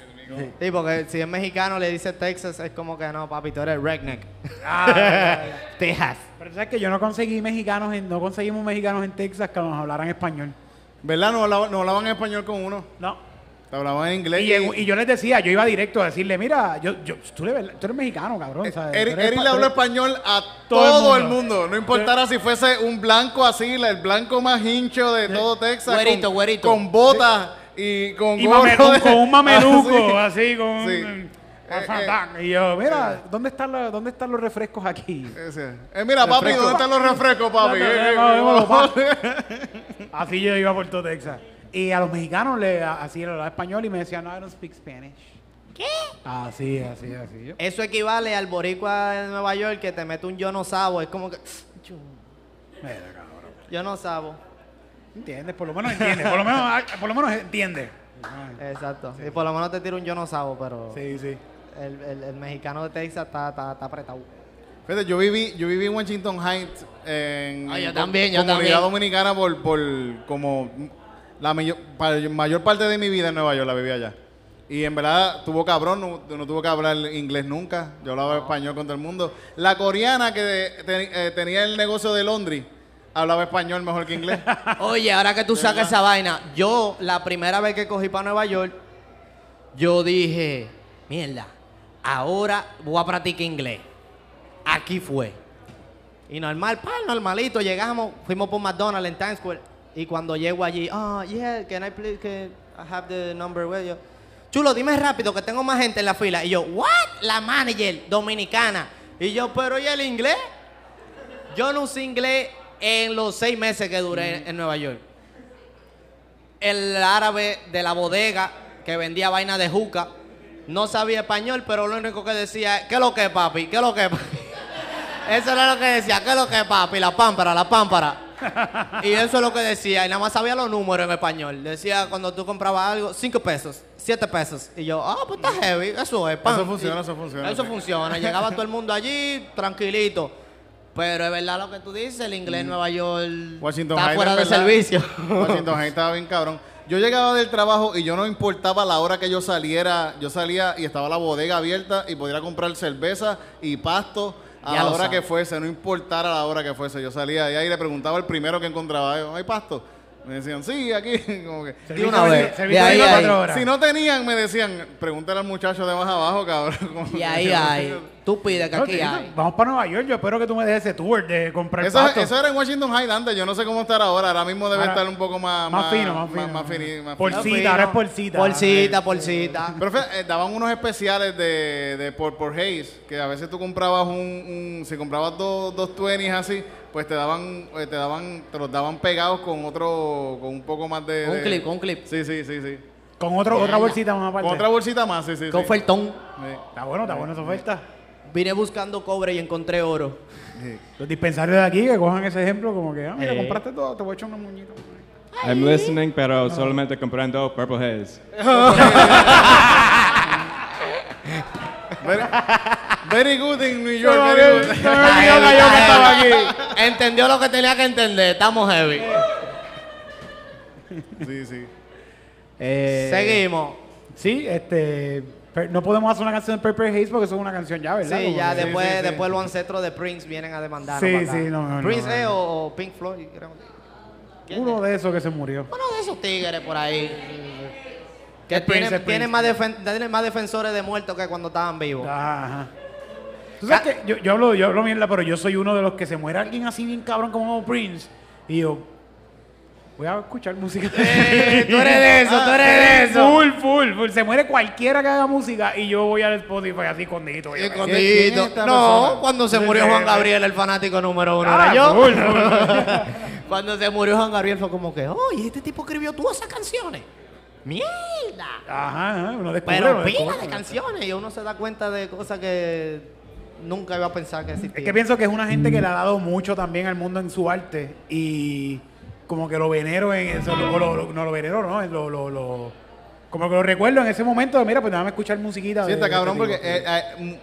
Sí, porque si es mexicano le dice Texas, es como que no, papi, tú eres redneck. Ah, Texas. pero sabes que yo no conseguí mexicanos, en, no conseguimos mexicanos en Texas que nos hablaran español. ¿Verdad? No hablaban, no hablaban español con uno. No. Te hablaban en inglés. Y, yo les decía, yo iba directo a decirle, mira, yo, yo, tú, eres, tú eres mexicano, cabrón. ¿sabes? Eric, eres le habló español a Todo el todo, el mundo. mundo. No importara si fuese un blanco así, el blanco más hincho de todo Texas. Güerito, con, güerito. Con botas y con Y gorro mame- un- de- con un mameluco, Ah, sí. así, con Sí. un- Eh, Y yo, mira, ¿dónde están, los, ¿dónde están los refrescos aquí? Ese. Eh, mira, papi, Refresco. ¿dónde están los refrescos, papi? No, no, Eh, no, eh, no, no, Así yo iba por todo Texas. Y a los mexicanos le así le hablaba español y me decían, no, I don't speak Spanish. ¿Qué? Así, así, así. Yo, Eso equivale al boricua de Nueva York que te mete un yo no sabo. Es como que. Mira, cabrón. Yo no sabo. ¿Entiendes? Por lo menos entiendes. Por lo menos, ah, por lo menos entiendes. Exacto. Y por lo menos te tiro un yo no sabo, pero Sí, sí. el, el- el mexicano de Texas está, está, está apretado. Fíjate, yo viví, yo viví en Washington Heights en Ah, yo en también, yo comunidad también. dominicana por, por como la mayor, mayor parte de mi vida en Nueva York la viví allá. Y en verdad tuvo cabrón, no, no tuvo que hablar inglés nunca. Yo hablaba español con todo el mundo. La coreana que te- eh, tenía el negocio de Londres hablaba español mejor que inglés. Oye, ahora que tú sacas esa vaina, yo la primera vez que cogí para Nueva York, yo dije, mierda, ahora voy a practicar inglés. Aquí fue. Y normal, pa, normalito, llegamos, fuimos por McDonald's en Times Square. Y cuando llego allí, ah, yeah, can I please, can I have the number with you? Chulo, dime rápido que tengo más gente en la fila. Y yo, what? La manager dominicana. Y yo, pero ¿y el inglés? Yo no usé inglés en los seis meses que duré en Nueva York. El árabe de la bodega que vendía vaina de juca no sabía español, pero lo único que decía, ¿qué es lo que es, papi? ¿Qué es lo que es, papi? Eso era lo que decía, ¿qué es lo que papi? La pámpara, la pámpara. Y eso es lo que decía, y nada más sabía los números en español. Decía cuando tú comprabas algo, 5 pesos, 7 pesos. Y yo, ah, pues está heavy, eso es. pam. Eso funciona, Y- eso funciona, Eso sí. funciona. Llegaba todo el mundo allí, tranquilito. Pero es verdad lo que tú dices, el inglés en Nueva York Mm. Washington está fuera de ¿verdad? servicio. Washington Heights estaba bien cabrón. Yo llegaba del trabajo y yo no importaba la hora que yo saliera. Yo salía y estaba la bodega abierta y podía comprar cerveza y pasto a Ya la hora que fuese, no importara la hora que fuese. Yo salía allá y le preguntaba al primero que encontraba, "Yo, ¿hay pasto? Me decían, sí, aquí. Como que, Servicio una vez. servicio De ahí, 24 ahí. horas. si no tenían, me decían, pregúntale al muchacho de más abajo, cabrón. Y ahí hay. Tú pides que No, aquí tío, hay. Vamos para Nueva York. Yo espero que tú me des ese tour de comprar Eso, pasto. eso era en Washington Heights antes, yo no sé cómo estar ahora. Ahora mismo debe Ahora, estar un poco más... más fino, más fino. Más, fini- más Por fino. cita, ahora es por cita. Por cita, por cita. Pero eh, daban unos especiales de, de por, por Hayes, que a veces tú comprabas un, un- si comprabas dos, dos 20 así, pues te daban, eh, te daban, te los daban pegados con otro, con un poco más de... Con un de- clip, con un clip. Sí, sí, sí, sí. Con otro, otra bolsita más aparte. Con otra bolsita más, sí, sí, sí. Con ofertón. Sí, Está bueno, está buena esa oferta. Vine buscando cobre y encontré oro. sí. Los dispensarios de aquí que cojan ese ejemplo como que, ah, mira, Eh. compraste todo, te voy a echar unos muñitos. I'm listening, pero solamente comprando Purple Haze. Very, very good in New York, very good. yo que estaba aquí. Entendió lo que tenía que entender. Estamos heavy. Sí, sí. Eh, Seguimos. Sí, este. No podemos hacer una canción de Purple Haze porque eso es una canción ya, ¿verdad? Sí, Como ya que- después, sí, sí. después los ancestros de Prince vienen a demandar. Sí, sí, no, no, Prince no, no. o, o Pink Floyd. creo. ¿Quién Uno es? de esos que se murió. Uno de esos tigres por ahí. Que Es Prince, tienen, es más, defen- tienen más defensores de muertos que cuando estaban vivos. Ajá, ajá. Tú sabes que yo, yo hablo, yo hablo mierda, pero yo soy uno de los que se muere alguien así bien cabrón como Prince. Y yo, voy a escuchar música. Eh, tú eres de eso, tú eres de eso. Full, full, full. Se muere cualquiera que haga música y yo voy al Spotify así escondidito. Yo, Escondidito. ¿Quién es esta No, persona? cuando se Sí, murió sí, Juan sí. Gabriel, el fanático número uno, Ah, era yo. full, full. Cuando se murió Juan Gabriel fue como que, oye, este tipo escribió todas esas canciones. ¡Mierda! Ajá, ajá, uno descubre. Pero pila de canciones y uno se da cuenta de cosas que nunca iba a pensar que existían. Es que pienso que es una gente que le ha dado mucho también al mundo en su arte y como que lo venero en eso, lo- lo- lo- no lo venero, no, lo, lo, lo- como que lo recuerdo en ese momento mira, pues déjame escuchar musiquita. Sí, está de cabrón este porque eh, eh, mm,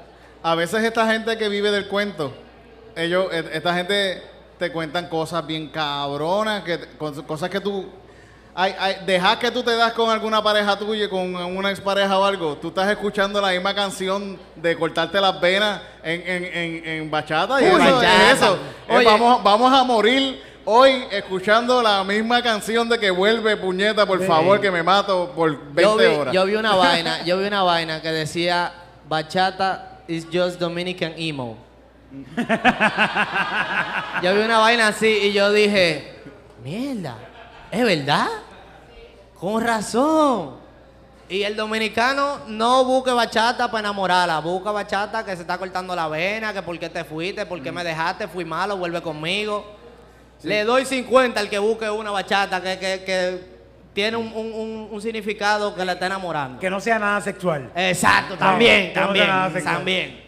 a veces esta gente que vive del cuento, ellos, eh, esta gente te cuentan cosas bien cabronas, que, cosas que tú... Hay, hay, dejas que tú te das con alguna pareja tuya, con una expareja o algo, tú estás escuchando la misma canción de cortarte las venas en, en, en, en bachata y Uy, eso bachata. es eso. Vamos, vamos a morir hoy escuchando la misma canción de que vuelve, puñeta, por favor, que me mato por 20 yo vi, horas. yo vi una vaina, yo vi una vaina que decía bachata is just Dominican emo. yo vi una vaina así y yo dije, mierda, ¿es verdad? Con razón. Y el dominicano no busque bachata para enamorarla, busca bachata que se está cortando la vena, que por qué te fuiste, por qué me dejaste, fui malo, vuelve conmigo. Le doy 50 al que busque una bachata que, que- que tiene un, un- un- un significado que la está enamorando. Que no sea nada sexual. Exacto, también, no sea nada también, sexual. también.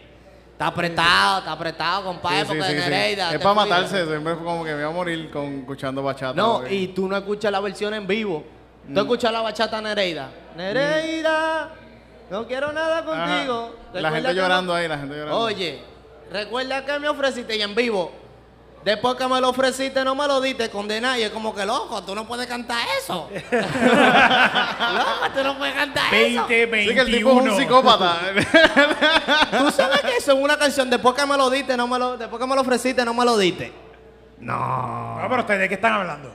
Está apretado, está apretado, compadre, Sí, sí, porque sí, sí. Nereida, Es para matarse, siempre fue como que me iba a morir con, escuchando bachata. No, porque- y tú no escuchas la versión en vivo. Mm. Tú escuchas la bachata Nereida. Nereida, no quiero nada contigo. La gente llorando me- ahí, la gente llorando. Oye, recuerda que me ofreciste y en vivo. Después que me lo ofreciste, no me lo diste, condená. Y es como que, loco, tú no puedes cantar eso. loco, tú no puedes cantar eso. 20, 21. Sí que el tipo es un psicópata. Tú sabes que eso en una canción, después que me lo diste, no me lo, después que me lo ofreciste, no me lo diste. No, pero ustedes, ¿de qué están hablando?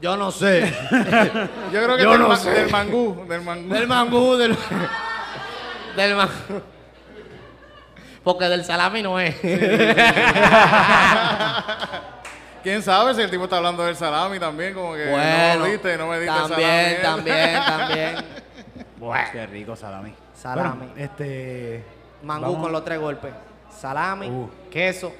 Yo no sé. Yo creo que Yo del, no ma- sé. del mangú, del mangú. del mangú, del, del mangú. Porque del salami no es. ¿Quién sabe si el tipo está hablando del salami también? Como que no bueno, me diste, no me diste también, salami. también, también. Qué rico salami. Salami. Bueno, este. Mangú vamos- con los tres golpes. Salami, Uh. queso.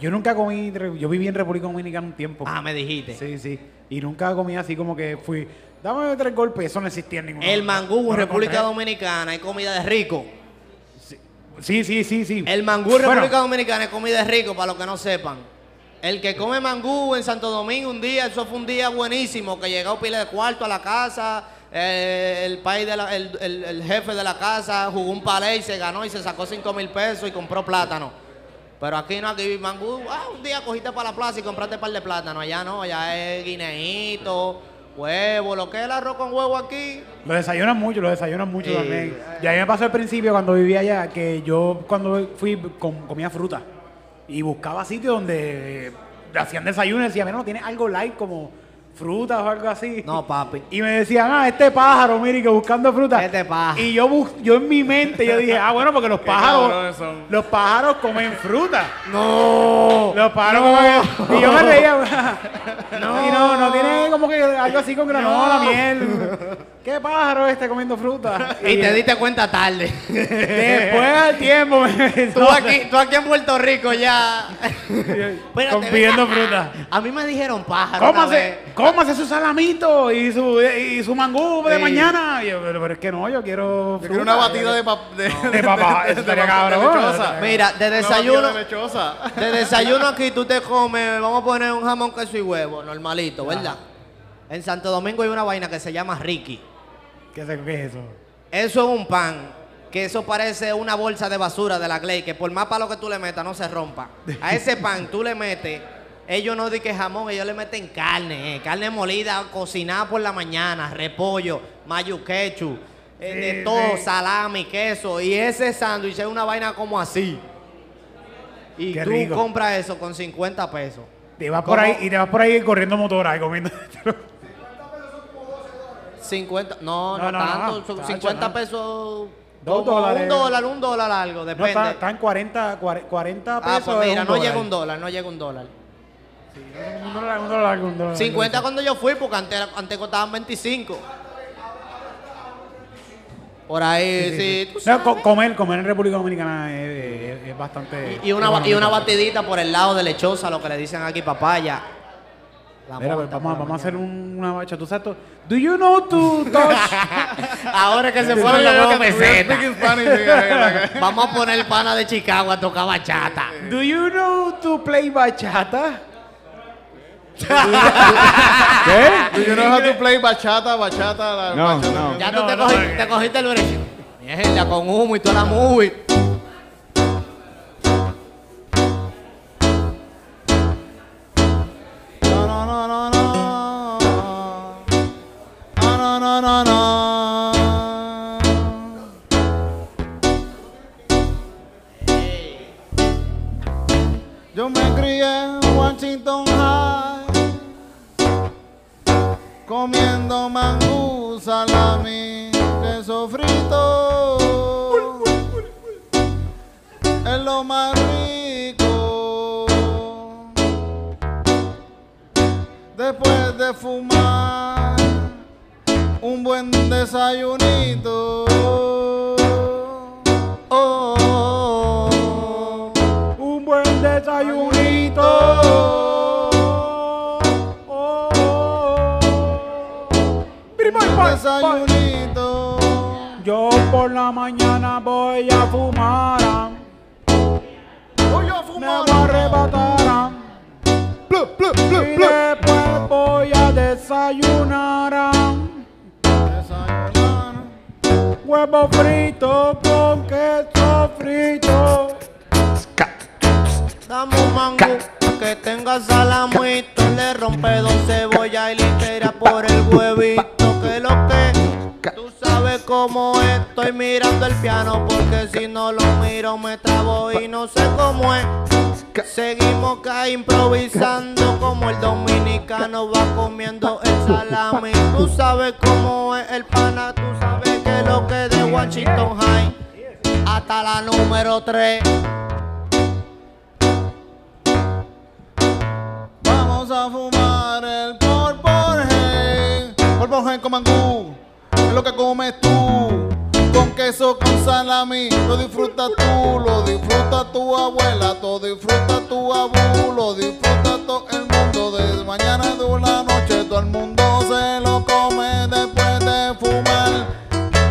Yo nunca comí, yo viví en República Dominicana un tiempo. Ah, me dijiste. Sí, sí. Y nunca comí así como que fui, dame tres golpes, eso no existía en ningún El mangú en no República. Dominicana hay comida de rico. Sí, sí, sí, sí. El mangú en Bueno. República Dominicana es comida rico, para los que no sepan. El que come mangú en Santo Domingo un día, eso fue un día buenísimo, que llegó pila de cuarto a la casa, eh, el, país de la- el, el- el jefe de la casa jugó un palé y se ganó y se sacó 5 mil pesos y compró plátano. Pero aquí no, aquí mangú, ah, un día cogiste para la plaza y compraste un par de plátano, allá no, allá es guineíto, huevo, lo que es el arroz con huevo aquí. Lo desayunan mucho, lo desayunan mucho también. Y a mí me pasó al principio cuando vivía allá que yo cuando fui com- comía fruta y buscaba sitios donde hacían desayuno y decía, mira, no tiene algo light como frutas o algo así. No, papi. Y me decían, ah, este pájaro, mire, que buscando fruta. Este pájaro. Y yo, bus- yo en mi mente, yo dije, ah, bueno, porque los pájaros, los pájaros comen fruta. No. Los pájaros comen. Y yo me reía. no. Y no, no tiene como que algo así con granola, miel. ¿Qué pájaro este comiendo fruta? Y te diste cuenta tarde. Después al tiempo me Tú aquí, tú aquí en Puerto Rico ya. Comiendo fruta. A mí me dijeron pájaro. Cómase, cómase su salamito y su, y su mangú de Sí. mañana. Y yo, pero, pero es que no, yo quiero. Yo quiero una batida de, pap- de, De papá, eso estaría cabrón. lechosa. Mira, de desayuno. de lechosa. De desayuno aquí tú te comes, vamos a poner un jamón, queso y huevo, normalito, ¿verdad? En Santo Domingo hay una vaina que se llama Ricky. ¿Qué, es eso? Eso es un pan, que eso parece una bolsa de basura de la Gley, que por más palo que tú le metas no se rompa. A ese pan tú le metes, ellos no dicen jamón, ellos le meten carne, eh, carne molida, cocinada por la mañana, repollo, mayo ketchup, eh, de todo, sí. salami, queso, y ese sándwich es una vaina como así. Y Qué tú rico. compras eso con 50 pesos. Te vas por ahí y te vas por ahí corriendo motora y comiendo. 50, no, no, No, no, no, tanto, son tacho, 50 no. pesos. Dos dólares. Un dólar, un dólar algo, No, depende. está, está en 40, cuare- 40 pesos. ah, pues mira, un no dólar. llega un dólar, no llega un dólar. Un dólar, un dólar, un dólar. 50 cuando yo fui, porque antes, antes costaban 25. Por ahí, sí. tú No, sabes. co- comer, comer en República Dominicana es, es- es bastante. Y una, ba- y una batidita por el lado de lechosa, lo que le dicen aquí papaya. La Mira, monta pues, vamos, vamos a hacer un- una bacha. ¿Tú sabes? to- Do you know to touch? Ahora que se fueron los dos pesetas. Vamos a poner pana de Chicago a tocar bachata. Do you know to play bachata? Do you know how to play bachata, bachata? La No, bachata? no. Ya No, tú te, no, cogiste, no. te cogiste el brecho. Mierda, con humo y toda la movie. Comiendo mangú, salami, queso frito. Es lo más rico. Después de fumar un buen desayunito. Oh, oh, oh. Un buen desayunito. Desayunito. Yo por la mañana voy a fumar. Voy a Me fumar. voy a arrebatar. Blu, blu, blu, Y blu. después voy a desayunar. Desayunar. Huevo frito con queso frito. Dame un mango que tenga salamito, le rompe dos cebollas y le tira por el huevito. Cómo es. Estoy mirando el piano porque si no lo miro me trabo y no sé cómo es. Seguimos acá improvisando como el dominicano va comiendo el salami. Tú sabes cómo es el pana, tú sabes que lo que de Washington High hasta la número 3. Vamos a fumar el Purple con mangú. Lo que comes tú. Con queso, con salami. Lo disfrutas tú, lo disfruta tu abuela. Lo disfruta tu abuelo. Lo disfruta todo el mundo. Desde mañana de la noche. Todo el mundo se lo come después de fumar.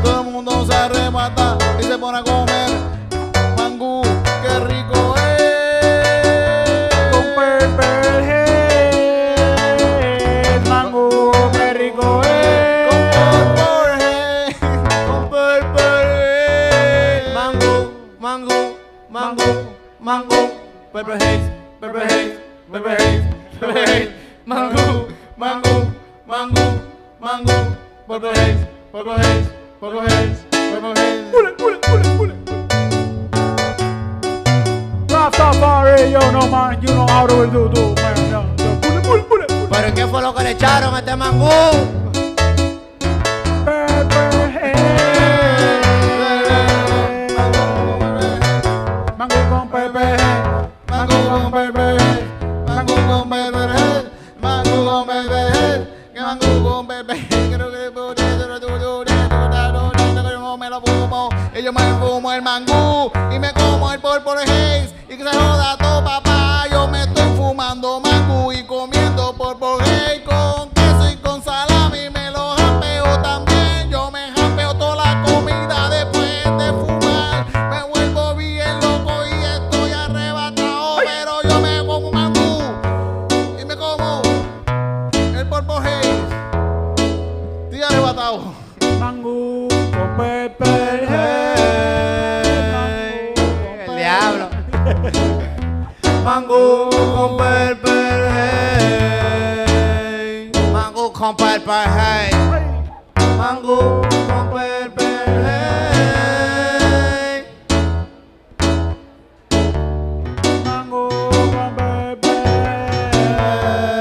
Todo el mundo se arrebata y se pone a comer. mango, mango, pepper haze, pepper haze, pepper haze, pepper haze, mango, mango, mango, mango, pepper haze, pepper haze, pepper haze, pepper haze. Pull it, pull it, pull it, pull it. Man, you know how to do. Pull. Pero ¿qué fue lo que le echaron a este mangú? como el humo, el mango. compadre, hey. Mango, compadre, hey. Mango, compadre, hey. Mango, compadre, hey.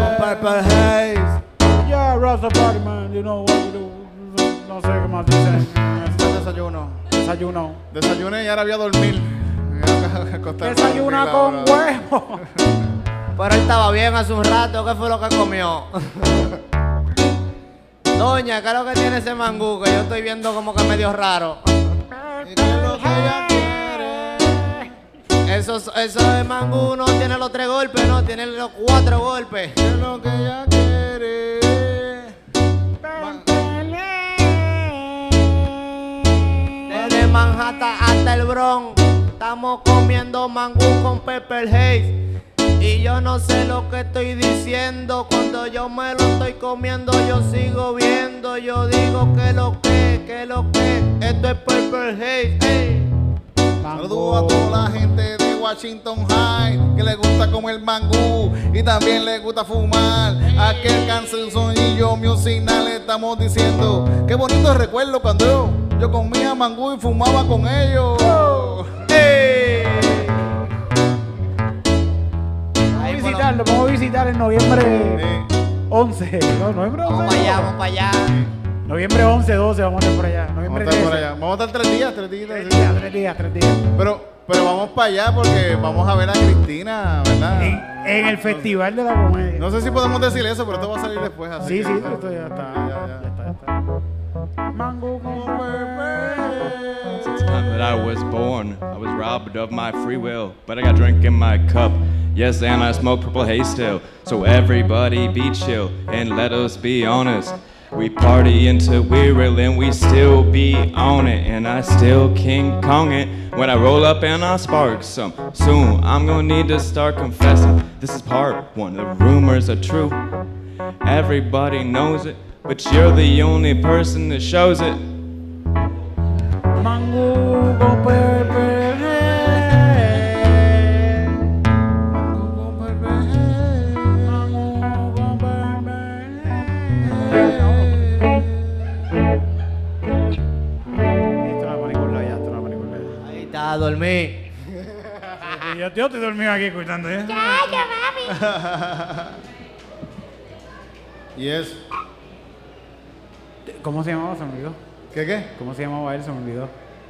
Compadre, hey. Yeah, Rasta Party, man, you know what we do. No sé qué más dicen. Este desayuno. Desayuno. Desayuné y ahora voy a dormir. Desayuna con ahora. huevo. Pero él estaba bien hace un rato. ¿Qué fue lo que comió? Doña, ¿qué es lo que tiene ese mangú? Que yo estoy viendo como que medio raro. ¿Y qué es lo que ella quiere? Eso, eso de mangú no tiene los tres golpes, no, tiene los cuatro golpes. ¿Qué es lo que ella quiere? Desde Manhattan hasta el Bronx, estamos comiendo mangú con pepper haze. Y yo no sé lo que estoy diciendo, cuando yo me lo estoy comiendo yo sigo viendo, yo digo que lo que, que lo que, esto es pepper haze. ey. Saludos a toda la gente de Washington High que le gusta comer mangú y también le gusta fumar. Aquel cancioncillo musical le estamos diciendo. Qué bonito recuerdo cuando yo, yo comía mangú y fumaba con ellos. Vamos a Ahí por lo- visitarlo, vamos a visitar en noviembre Eh, 11. No, noviembre 11. Vamos para allá, vamos para allá. Noviembre 11, 12, vamos a estar por allá. vamos a Noviembre estar por 13. allá. Vamos a estar tres días, tres días. Tres días. tres días, tres días. Pero, pero vamos para allá porque vamos a ver a Cristina, ¿verdad? En, en el Festival de la Comedia. No sé si podemos decir eso, pero esto va a salir después. Así sí, que- sí, esto ya está. Ya, ya, Ya está, ya está. Mango con time that I was born, I was robbed of my free will, but I got drink in my cup. Yes, and I smoke purple haze still. So everybody be chill and let us be honest. We party until we're real and we still be on it. And I still King Kong it when I roll up and I spark some. Soon I'm gonna need to start confessing. This is part one. The rumors are true. Everybody knows it, but you're the only person that shows it. Mango a dormir. Y Yo, yo estoy dormido aquí escuchando ¿eh? Y es. ¿Cómo se llamaba? Se me olvidó. ¿Qué qué? ¿Cómo se llamaba él? Se me olvidó.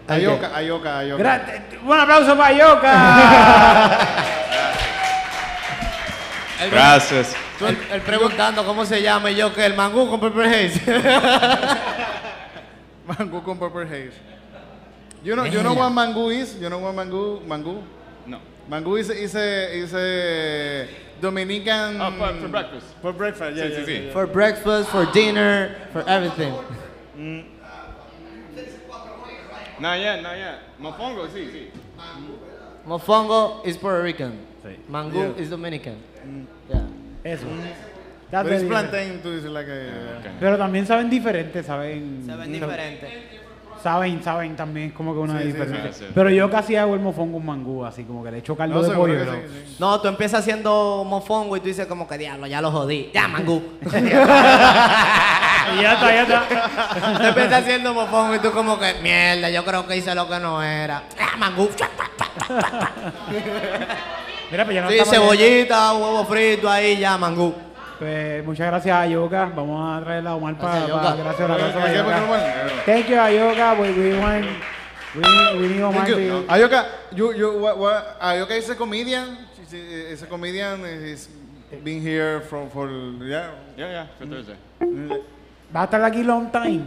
Ayoka, Ayoka, Ayoka. Un aplauso para Yoka. Gracias. Él, él preguntando cómo se llama y yo que el mangú con pepper haze. Mango con purple haze. You know, you know what mango is? You know what mango, mango? No. Mango is, is a, is a Dominican... Oh, for- for breakfast. For breakfast, yeah, Sí, yeah, sí, sí. yeah, yeah. for breakfast, for dinner, for everything. Not yet, not yet. Mofongo, sí, sí. Mofongo is Puerto Rican. Mangú Yeah. is Dominican. Yeah. Eso. That's But it's the difference. plantain too, it's like a... Pero también saben diferente, saben. Se ven diferentes. Saben, saben también como que una Sí, sí, diferente. sí, sí. Pero yo casi hago el mofongo con mangú, así como que le echo caldo No, de seguro pollo. que pero- sí, sí. No, tú empiezas haciendo mofongo y tú dices como que diablo, ya lo jodí. Ya, mangú. Y ya está, ya está. tú empiezas haciendo mofongo y tú como que, mierda, yo creo que hice lo que no era. Ya, mangú. Mira, pues ya no Sí, estamos- cebollita, huevo frito ahí, ya, mangú. Pues muchas gracias a Yoka. Vamos a traerla a Omar para. Gracias. Gracias, la gracias a ¿Qué- qué- Yoka. qué- Thank you, Ayoka. We, we want. We, we need Omar Thank you. Ayoka, you, you, what, what, Ayoka is a comedian. She's a, is a comedian. He's been here from for yeah. Yeah, yeah, for Thursday. Va a estar aquí long time.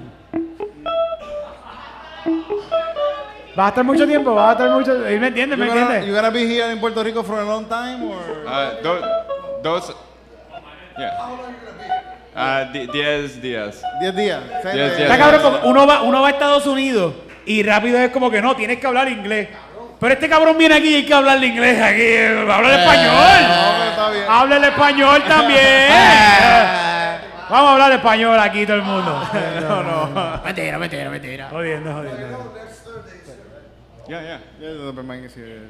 Va a estar mucho tiempo, va a estar mucho. ¿Me entiendes? ¿Me gonna, you entiendes? gonna be here in Puerto Rico for a long time or? Uh, those, yeah. Uh, di- diez días. 10 días. Diez Eh, días. Está cabrón porque uno va, uno va a Estados Unidos y rápido es como que no, tienes que hablar inglés. Pero este cabrón viene aquí y hay que hablarle inglés aquí. eh, Habla el No, pero español. bien. Habla el español también. Vamos a hablar español aquí todo el mundo. No, no. Mentira, mentira, mentira. Jodiendo, jodiendo. Yeah, yeah. Yeah, the Superman is here.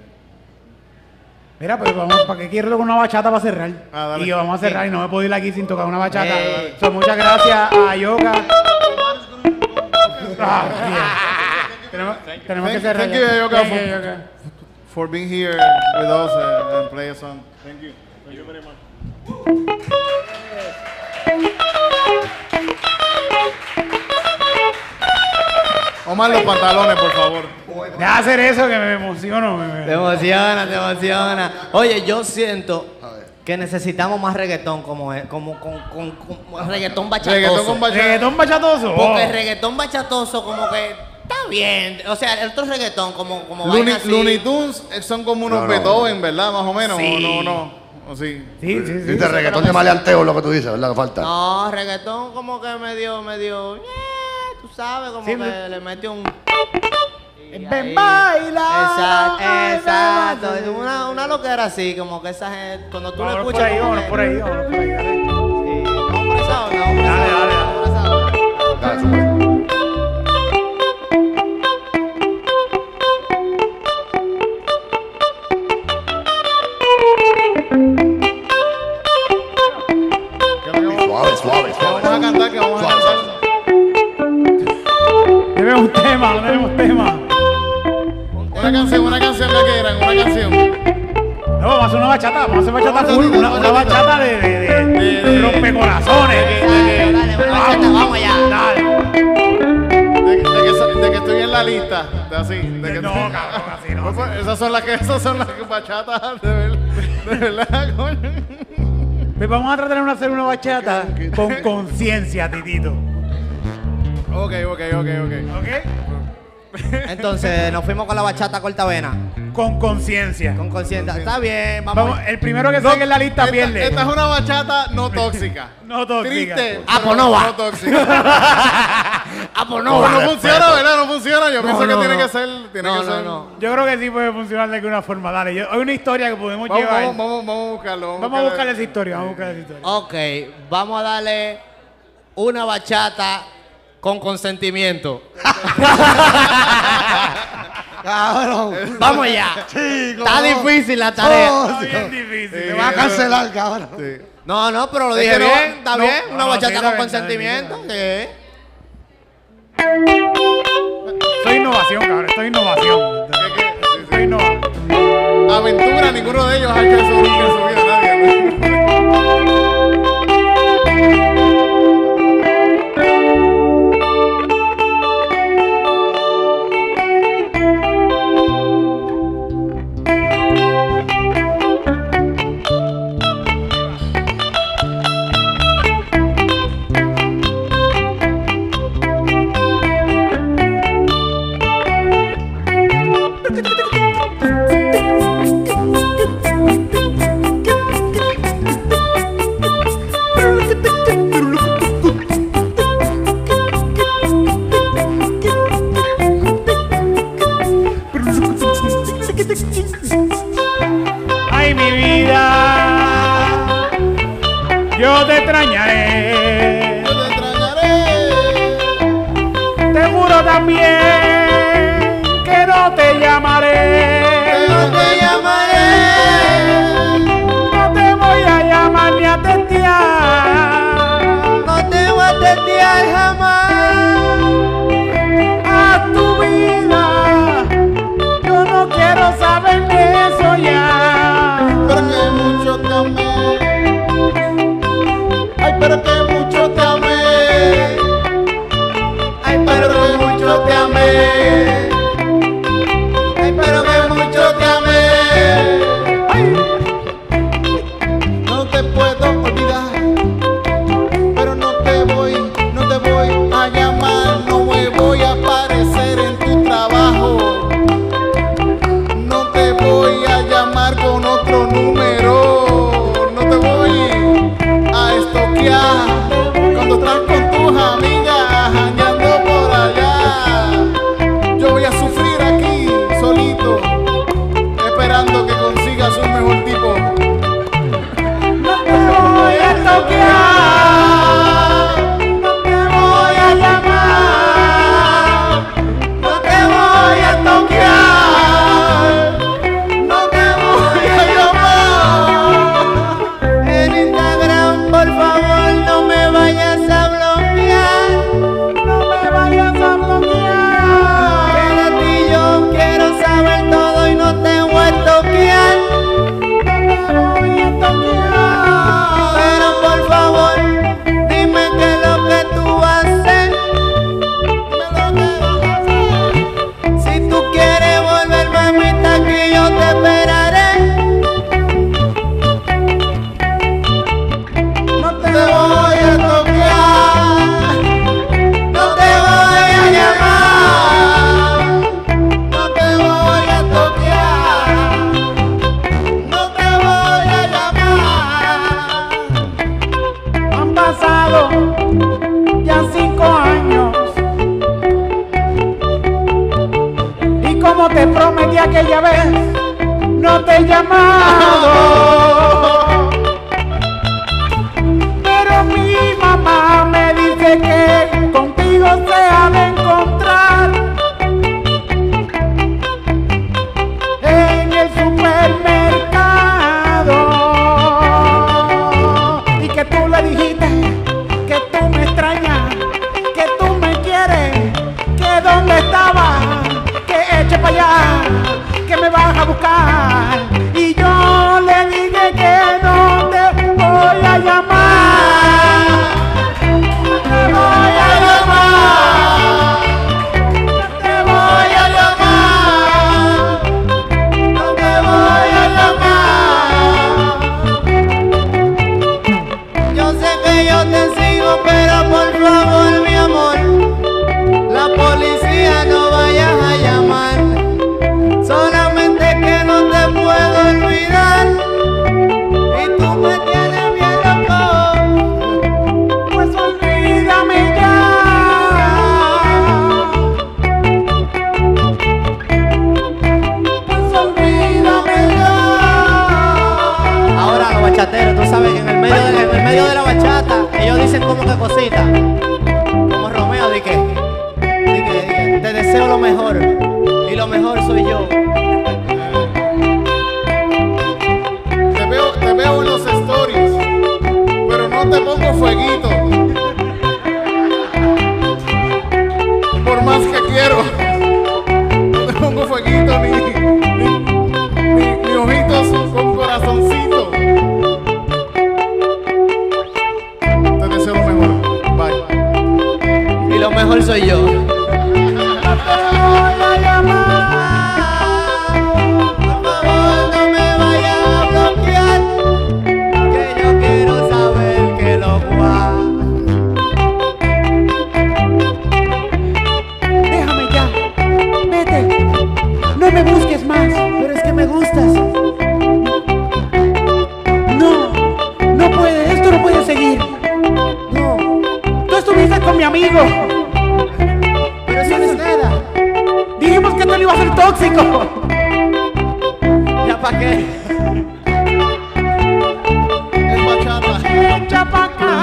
Mira, pues vamos, ¿para qué quiero una bachata para cerrar? Ah, y vamos a cerrar y no me puedo ir aquí sin tocar una bachata. So, muchas gracias a Yoga. Ah, tenemos tenemos que cerrar. thank you, Yoga, Thank you, Yoga. For being here with us uh, and play a song. Thank you. Thank you very much. Omar, los pantalones, por favor. Deja hacer eso que me emociono. me- me- Te emociona, te emociona. Oye, yo siento que necesitamos más reggaetón como, es- como con, con- con- reggaetón bachatoso. Reggaetón con bachata. Reggaetón bachatoso. Porque oh. el reggaetón bachatoso como que está bien. O sea, el otro reggaetón como, como Looney, así. Looney Tunes eh, son como unos No, no. Beethoven, ¿verdad? Más o menos. Sí. ¿O no? no? ¿O sí? Sí, sí, sí. Dice reggaetón de maleanteo lo que tú dices, ¿verdad? Que falta. No, reggaetón como que medio, medio, tú sabes, como Sí, que me- le mete un... Ven, baila. Exacto, exacto. Es Una, una loquera así, como que esa gente, cuando tú Vámonos escuchas... por ahí, vámonos por ahí, vámonos por ahí. Sí, vamos por esa onda, vamos por esa Dale, dale, vamos por esa onda. Dale, sube. ¿Qué es lo Suave, suave, a cantar? que vamos a cantar? Tenemos un tema, no tenemos tema. Una canción, una canción que quieran, una canción. No, vamos a hacer una bachata, vamos a hacer bachata full, una, una una bachata. de, de, de, De- de- rompecorazones. de- de- de- Dale, dale, una bachata, vamos allá. Dale. De, de que, de que estoy en la lista. De así. De que No, cabrón, así no. Esas son las que esas son las bachatas de, ver- de verdad, coño. Pues vamos a tratar de hacer una bachata con conciencia, titito. Ok, ok, ok, ok. ¿Ok? Entonces, nos fuimos con la bachata cortavena. Con conciencia. Con conciencia. Está bien, vamos. Vamos, el primero que salga en la lista Esta, pierde. esta es una bachata no tóxica. No tóxica. Triste. Ah, pues no va. No tóxica. ah, pues no, No, va. no funciona, ¿verdad? No funciona. Yo No, pienso que no, tiene que ser. Tiene No, que no, ser. no. Yo creo que sí puede funcionar de alguna forma. Dale, yo- hay una historia que podemos Vamos, llevar. vamos, vamos, vamos a buscarlo. Vamos a buscar esa historia, vamos a buscar esa historia. Ok, vamos a darle una bachata con consentimiento. Cabrón. Vamos allá. Chico. Está difícil la tarea. Oh, Está bien difícil. Sí. Te va a cancelar, cabrón. Sí. No, no, pero lo Es dije que no- bien, está no, bien. no, Una no, bachata con consentimiento. sí. Es innovación, cabrón. Esto es innovación. Es innovación. Aventura, ninguno de ellos ha hecho eso nunca en su vida, nadie. llamado. tóxico. ¿Ya pa' qué? Es bachata. Echa pa' acá,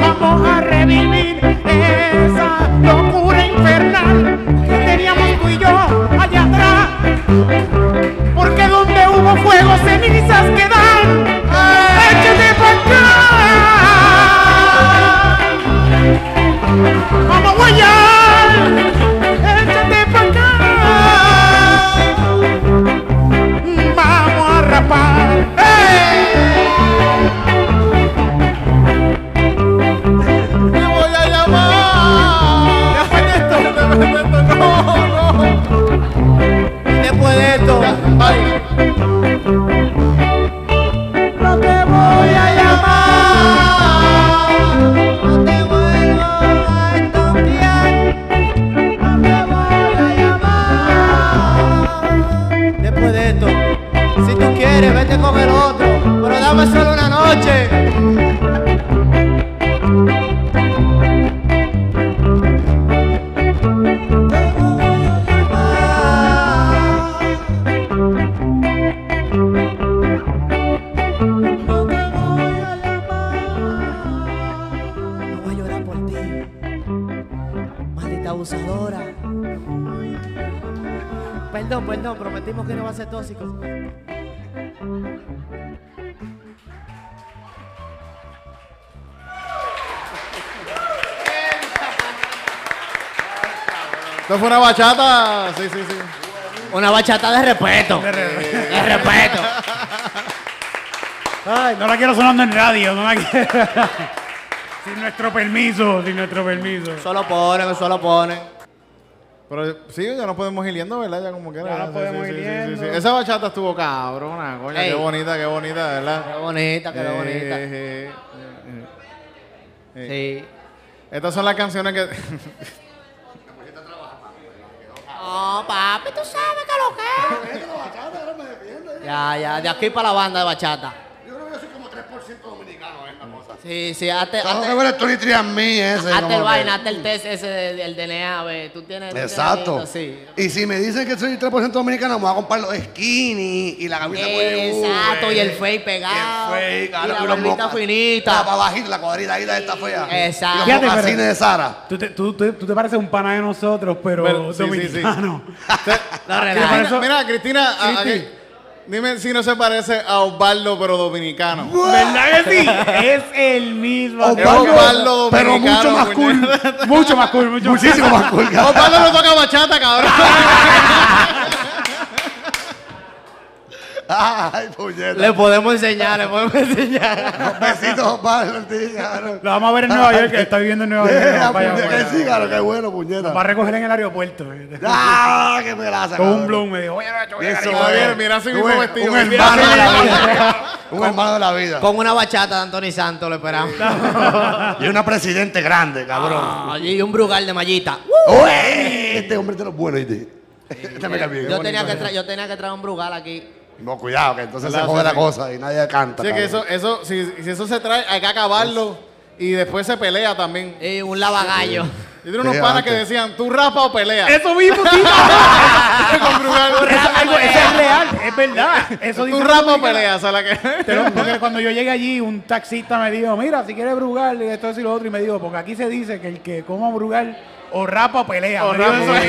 vamos a revivir esa locura infernal que teníamos tú y yo allá atrás. Porque donde hubo fuego, cenizas quedaron. gases tóxicos. Esto fue una bachata. Sí, sí, sí. Una bachata de respeto. De, de respeto. Ay, no la quiero sonando en radio, no la quiero. Sin nuestro permiso, sin nuestro permiso. Solo pone, solo pone. Pero sí, ya no podemos ir yendo, ¿verdad? Ya como que Ya no podemos. Esa bachata estuvo cabrona, coño. Qué bonita, qué bonita, ¿verdad? Qué bonita, qué bonita. Sí. Estas son las canciones que. No, papi, tú sabes que lo que es. Ya, ya, de aquí para la banda de bachata. Sí, sí, hazte, Claro que el 23 and me ese. hazte el vaina, hazte el test ese de- del DNA, ve. Tú tienes. tú tienes Exacto. Sí. Y si me dicen que soy 3% dominicano, me voy a comprar los skinny y la camisa muy Exacto, y el fake Y pegado. el fake, y la los barbita finita. La para bajita, la cuadrita ahí, la esta fea. Exacto. Y los Fíjate, pero- mocasines de Sara. Tú te, tú, tú- tú te pareces un pana de nosotros, pero, Pero- sí, sí, sí. dominicano. No. Por eso- Mira, Cristina, a- a- Cristi. Dime si no se parece a Osvaldo, pero dominicano. ¿Verdad que sí? Es el mismo. Osvaldo, Osvaldo pero dominicano, mucho más cool. Mucho más cool, mucho Muchísimo más cool. Osvaldo no toca bachata, cabrón. Ay, puñeta. Le podemos enseñar, le podemos enseñar. Besitos, Osvaldo, cabrón. Lo vamos a ver en Nueva York, que está viviendo en Nueva York. Vaya, vaya. sí, claro, qué bueno, puñeta. Va a recoger en el aeropuerto. ¡Ah, qué pelaza! Con un blon me dijo, oye, no, voy a Eso llegar ahí". Javier, es. mira así Un- mismo vestido. Un hermano de la vida. Un hermano de la vida. Con una bachata de Anthony Santos lo esperamos. Y una presidente grande, cabrón. Ah, y un brugal de mallita. Este hombre de los buenos, ¿viste? Este me cae bien. Yo tenía, que tra- yo tenía que traer un brugal aquí. No, cuidado, que entonces se jode la Sí. cosa y nadie canta. Así que eso, eso, si, si eso se trae, hay que acabarlo y después se pelea también. Y un lavagallo. Yo tenía unos Sí, panas que decían, ¿tú rapa o pelea? Eso mismo, sí. Con Brugal. Eso, es real, es verdad. Eso ¿Tú rapa o pelea? O sea, la que... Porque cuando yo llegué allí, un taxista me dijo, mira, si quieres brugal, y esto y lo otro, y me dijo, porque aquí se dice que el que coma brugal o rapa o pelea. O rapa.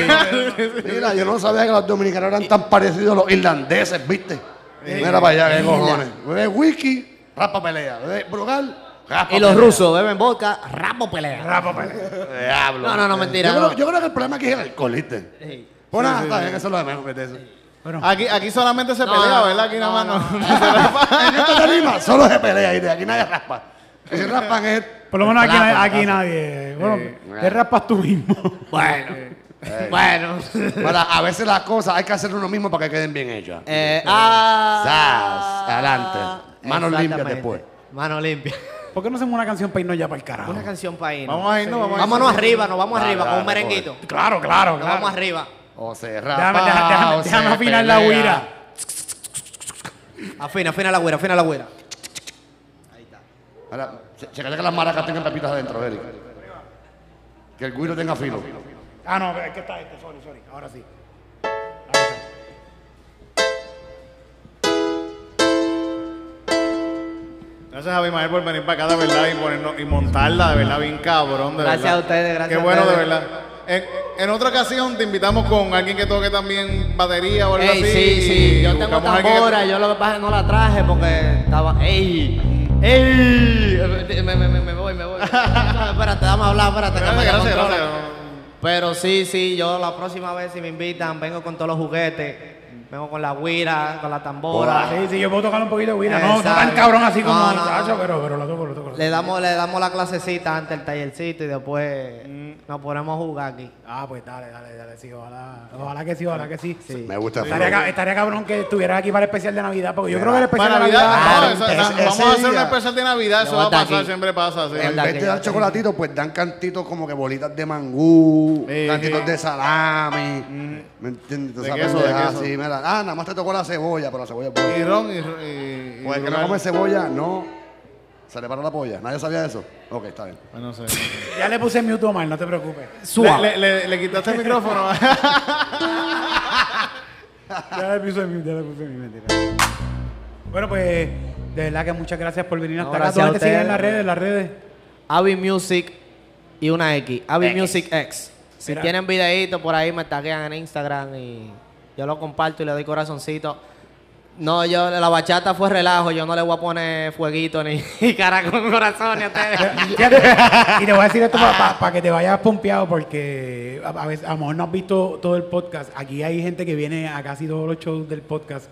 Mira, yo no sabía que los dominicanos eran tan parecidos a los irlandeses, ¿viste? Mira para allá, qué cojones. Bebe whisky, rapa pelea. Bebe Brugal, rapa Y los pelea. rusos beben vodka, rapo pelea. Rapa o pelea. Diablo. No, no, no, mentira, Yo creo, no. yo creo que el problema aquí es el alcohol, ¿viste? Sí. Pues nada, está bien, eso es lo de menos, vete eso. Aquí, aquí solamente se No, pelea, ¿verdad? Aquí nada no, más no. En esta tarima solo se pelea, ¿viste? Aquí nadie raspa. Si se raspan es... Por lo menos aquí, aquí nadie. Bueno, te raspas tú mismo. Bueno. Bueno. A veces las cosas hay que hacer uno mismo para que queden bien hechas. Eh, ah, Zas, adelante. Manos limpias exactamente. después. Mano limpia. ¿Por qué no hacemos una canción para irnos ya para el carajo? Una canción para irnos. Vamos a irnos, vamos a irnos. Vámonos arriba, nos vamos Dale, arriba con un dale, merenguito. Claro, claro, Nos claro. vamos arriba. O se Déjame, rapa, déjame, déjame, o se déjame afinar la pelea. huira. Afina, afina la güera, afina la güera. Ahora, que las maracas tengan pepitas adentro, Eric. Que el guiro tenga filo. Ah, no, es que está este, sorry, sorry. Ahora sí. Gracias a Abimael por venir para acá, de verdad, y, ponernos, y montarla, de verdad, bien cabrón, de Gracias verdad. a ustedes, gracias Qué a bueno, de verdad. En, en otra ocasión te invitamos con alguien que toque también batería o algo Ey, así. sí, sí. Yo tengo buscamos a alguien que- tambora, yo lo que pasa es que no la traje porque estaba. ¡Ey! ¡Ey! Me, me, me, me voy, me voy. espérate, dame a hablar, espérate. que Gracias, me gracias, controla. gracias. Pero sí, sí, yo la próxima vez si me invitan, vengo con todos los juguetes. Vengo con la guira, con la tambora. Sí, sí, yo puedo tocar un poquito de. No, no tan cabrón así como No, no, pero, pero lo toco, lo toco. lo Le damos, le damos la clasecita antes el tallercito y después Mm. nos ponemos a jugar aquí. Ah, pues dale, dale, dale, sí, ojalá, ojalá que sí, ojalá que sí. Sí. Me gusta el Estaría, estaría cabrón que estuvieras aquí para el especial de Navidad, porque yo creo que el especial Para de Navidad, Navidad... no, Claro, eso- ese- no, ese vamos a hacer un especial de Navidad, eso va a pasar, aquí. siempre pasa. sí. En vez que de dar chocolatitos, pues dan cantitos como que bolitas de mangú, Sí, cantitos sí. de salami. ¿Me entiendes? De Esa queso, de pendeja queso. Mira. Ah, nada más te tocó la cebolla, pero la cebolla es buena. Y ron y... y, Pues el que no come cebolla, no. Se le para la polla. ¿Nadie sabía eso? Ok, está bien. No sé. Ya le puse mute a Omar, no te preocupes. Le, le, le, le quitaste el micrófono. Ya le puse mute, ya le puse mute, mentira. Bueno, pues, de verdad que muchas gracias por venir No, hasta acá. gracias a ¿Dónde te siguen en ustedes. las redes? En las redes. Avi Music y una X. Avi Music X. Si Mira. tienen videitos por ahí, me taguean en Instagram y yo lo comparto y le doy corazoncito. No, yo, la bachata fue relajo. Yo no le voy a poner fueguito ni cara con corazón ni a ustedes. Y te voy a decir esto para que te vayas pompeado porque a, a veces, a lo mejor no has visto todo el podcast. Aquí hay gente que viene a casi todos los shows del podcast.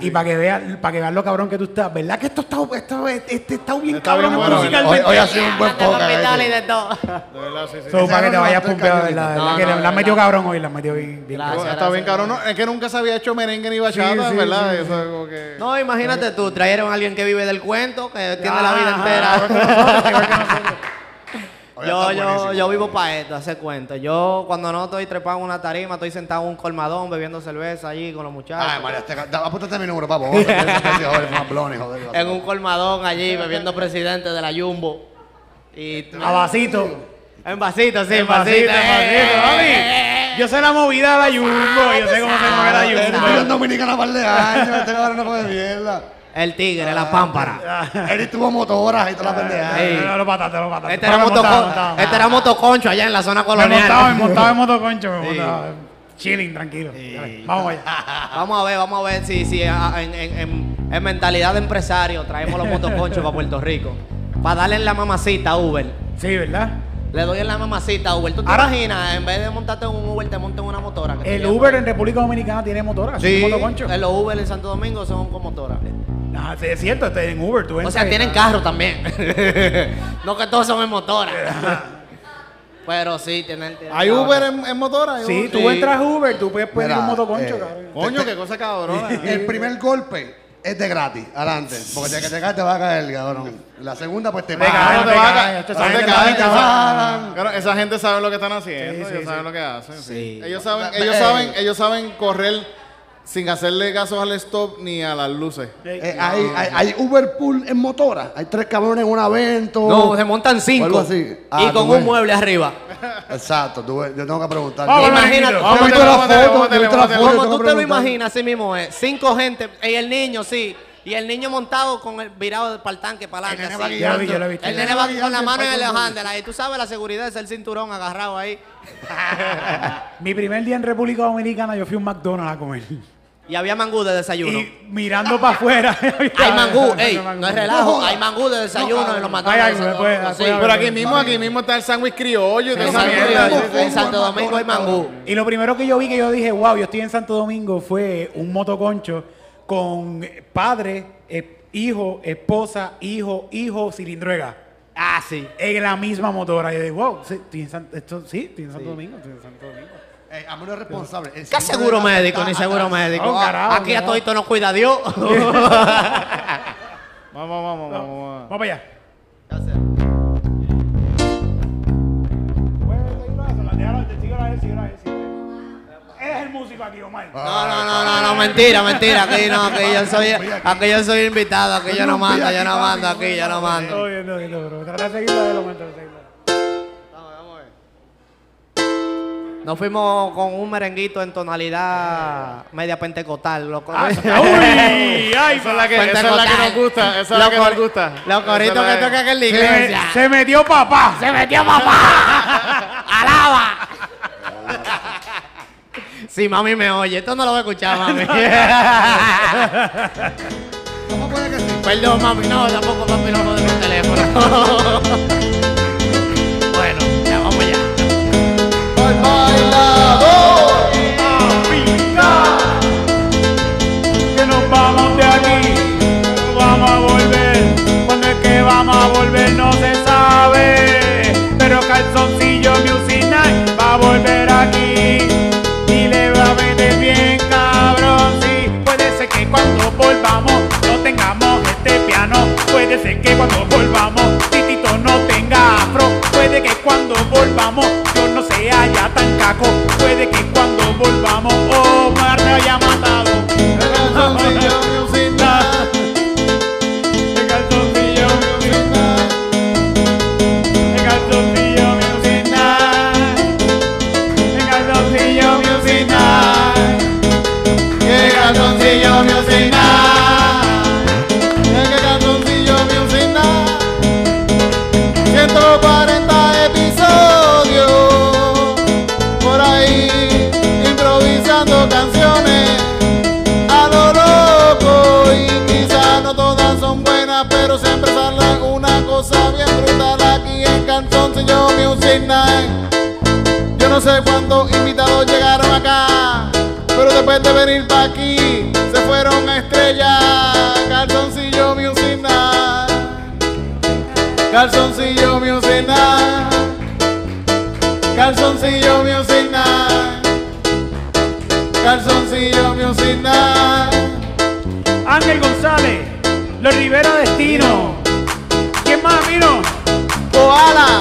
y para que vean para que vean lo cabrón que tú estás. ¿Verdad que esto está, esto, este está bien Está cabrón bien bueno, musicalmente? Hoy, hoy ha sido un buen podcast. ¿viste? de verdad, sí, sí. So, para que te vayas pompeado, ¿verdad? no, que no, la has metido cabrón hoy, la has metido bien. bien Gracias. Está bien, cabrón. No, es que nunca se había hecho merengue ni bachata, Sí, sí, ¿verdad? Sí, Eso es como que... No, imagínate tú, trajeron a alguien que vive del cuento, que tiene la vida entera. Yo, yo, yo vivo para esto, hace cuento. Yo cuando no estoy trepado en una tarima, estoy sentado en un colmadón bebiendo cerveza allí con los muchachos. Ay, María, este, da- apúntate mi número, papo. Hacer en un colmadón allí bebiendo presidente de la Jumbo. Y A vasito. en vasito, sí, en En vasito, vasito. en vasito, mami. Yo sé la movida de la Jumbo. Yo sé cómo se mueve la Jumbo. en Dominicana un par de años, este cabrón no puede mierda. El tigre, la pámpara. Él tuvo motoras y toda la pendeja. No, lo pataste, lo pataste. Este era, Pero motoco- montado, montado. este era motoconcho allá en la zona Me montaba, me colonial. montaba en motoconcho, me montaba. Chilling, tranquilo. Vamos allá. Vamos a ver, vamos a ver si, si en, en- en- en mentalidad de empresario traemos los motoconchos para Puerto Rico. Para darle en la mamacita a Uber. Sí, ¿verdad? Le doy en la mamacita a Uber. ¿Tú te Ahora- imaginas? En vez de montarte en un Uber, te montas en una motora. que te El lleva. Uber en República Dominicana tiene motora, Sí, los Uber en Santo Domingo son con motora. Ah, sí, es cierto, este, en Uber tú O entras sea, y- tienen carro también. no que todos son en motora. Pero sí, tienen. tienen ¿Hay carro. Uber en, en motora? ¿Hay Sí, Uber? tú entras a Uber, tú puedes pedir Mira, un motoconcho, eh, cabrón. Coño, qué cosa cabrona. El primer golpe es de gratis, adelante. Porque de que te caes te va a caer, cabrón. La segunda, pues te pagan. te va a cae, caer. esa- pagan. Claro, esa gente sabe lo que están haciendo, ellos saben lo que hacen. Ellos saben, ellos saben, ellos saben correr sin hacerle caso al stop ni a las luces. Eh, hay, hay, hay Uber Pool en motora. Hay tres cabrones en un evento. No, se montan cinco. algo así. Ah, y con ves. un mueble arriba. Exacto, tú ves, yo tengo que preguntar. Vamos, Imagínate, Vamos, Como tú te lo imaginas, así mismo es. Cinco gente, y el niño, sí. Y el niño montado con el virado para el tanque, para El nene adelante. va así. Yo lo vi, yo lo he visto. El nene va con la mano en el handle. Y tú sabes la seguridad es el cinturón agarrado ahí. Mi primer día en República Dominicana yo fui a un McDonald's a comer. Y había mangú de desayuno. Y mirando para afuera. Hay mangú, ey, no es relajo. Hay mangú de desayuno en los Domingo, sí. Pero aquí mismo, aquí mismo está el sándwich criollo En En Santo Domingo hay mangú. Y lo primero que yo vi que yo dije, wow, yo estoy en Santo Domingo, fue un motoconcho con padre, eh, hijo, esposa, hijo, hijo, cilindruega. Ah, sí. En la misma motora. Y yo digo, wow, sí, estoy en, San- esto, sí, estoy en Santo Domingo, estoy en Santo Domingo. Eh, a mí no es responsable. El ¿Qué seguro médico ni seguro médico? Carajo, Aquí a todito nos cuida Dios. Vamos, vamos, vamos, vamos. Vamos para allá. Eres el músico aquí, Omar. No, no, no, no, no, mentira, mentira. Aquí no, aquí yo soy, aquí yo soy invitado, aquí yo no mando, yo no mando, aquí yo no mando. Todo bien, todo bien, todo bien, pero trata de seguirlo de momento, de seguirlo. Nos fuimos con un merenguito en tonalidad media pentecostal. Loco. ¡Uy! ¡Ay! Esa es la que, esa es la que nos gusta, esa es la que nos gusta. Los coritos que la- tocan en la Se, iglesia. me- se metió papá. ¡Se metió papá! ¡Alaba! Si mami me oye, esto no lo voy a escuchar, mami. ¿Cómo puede que sí? Perdón, mami, no, tampoco papi no de mi teléfono. Music Night va a volver aquí. Después de venir pa' aquí, se fueron a estrellar. Calzoncillo Music Night. Calzoncillo Music Night. Calzoncillo Music Night. Calzoncillo Music Night. Ángel González. Los Rivera Destino. ¿Quién más vino? Koala.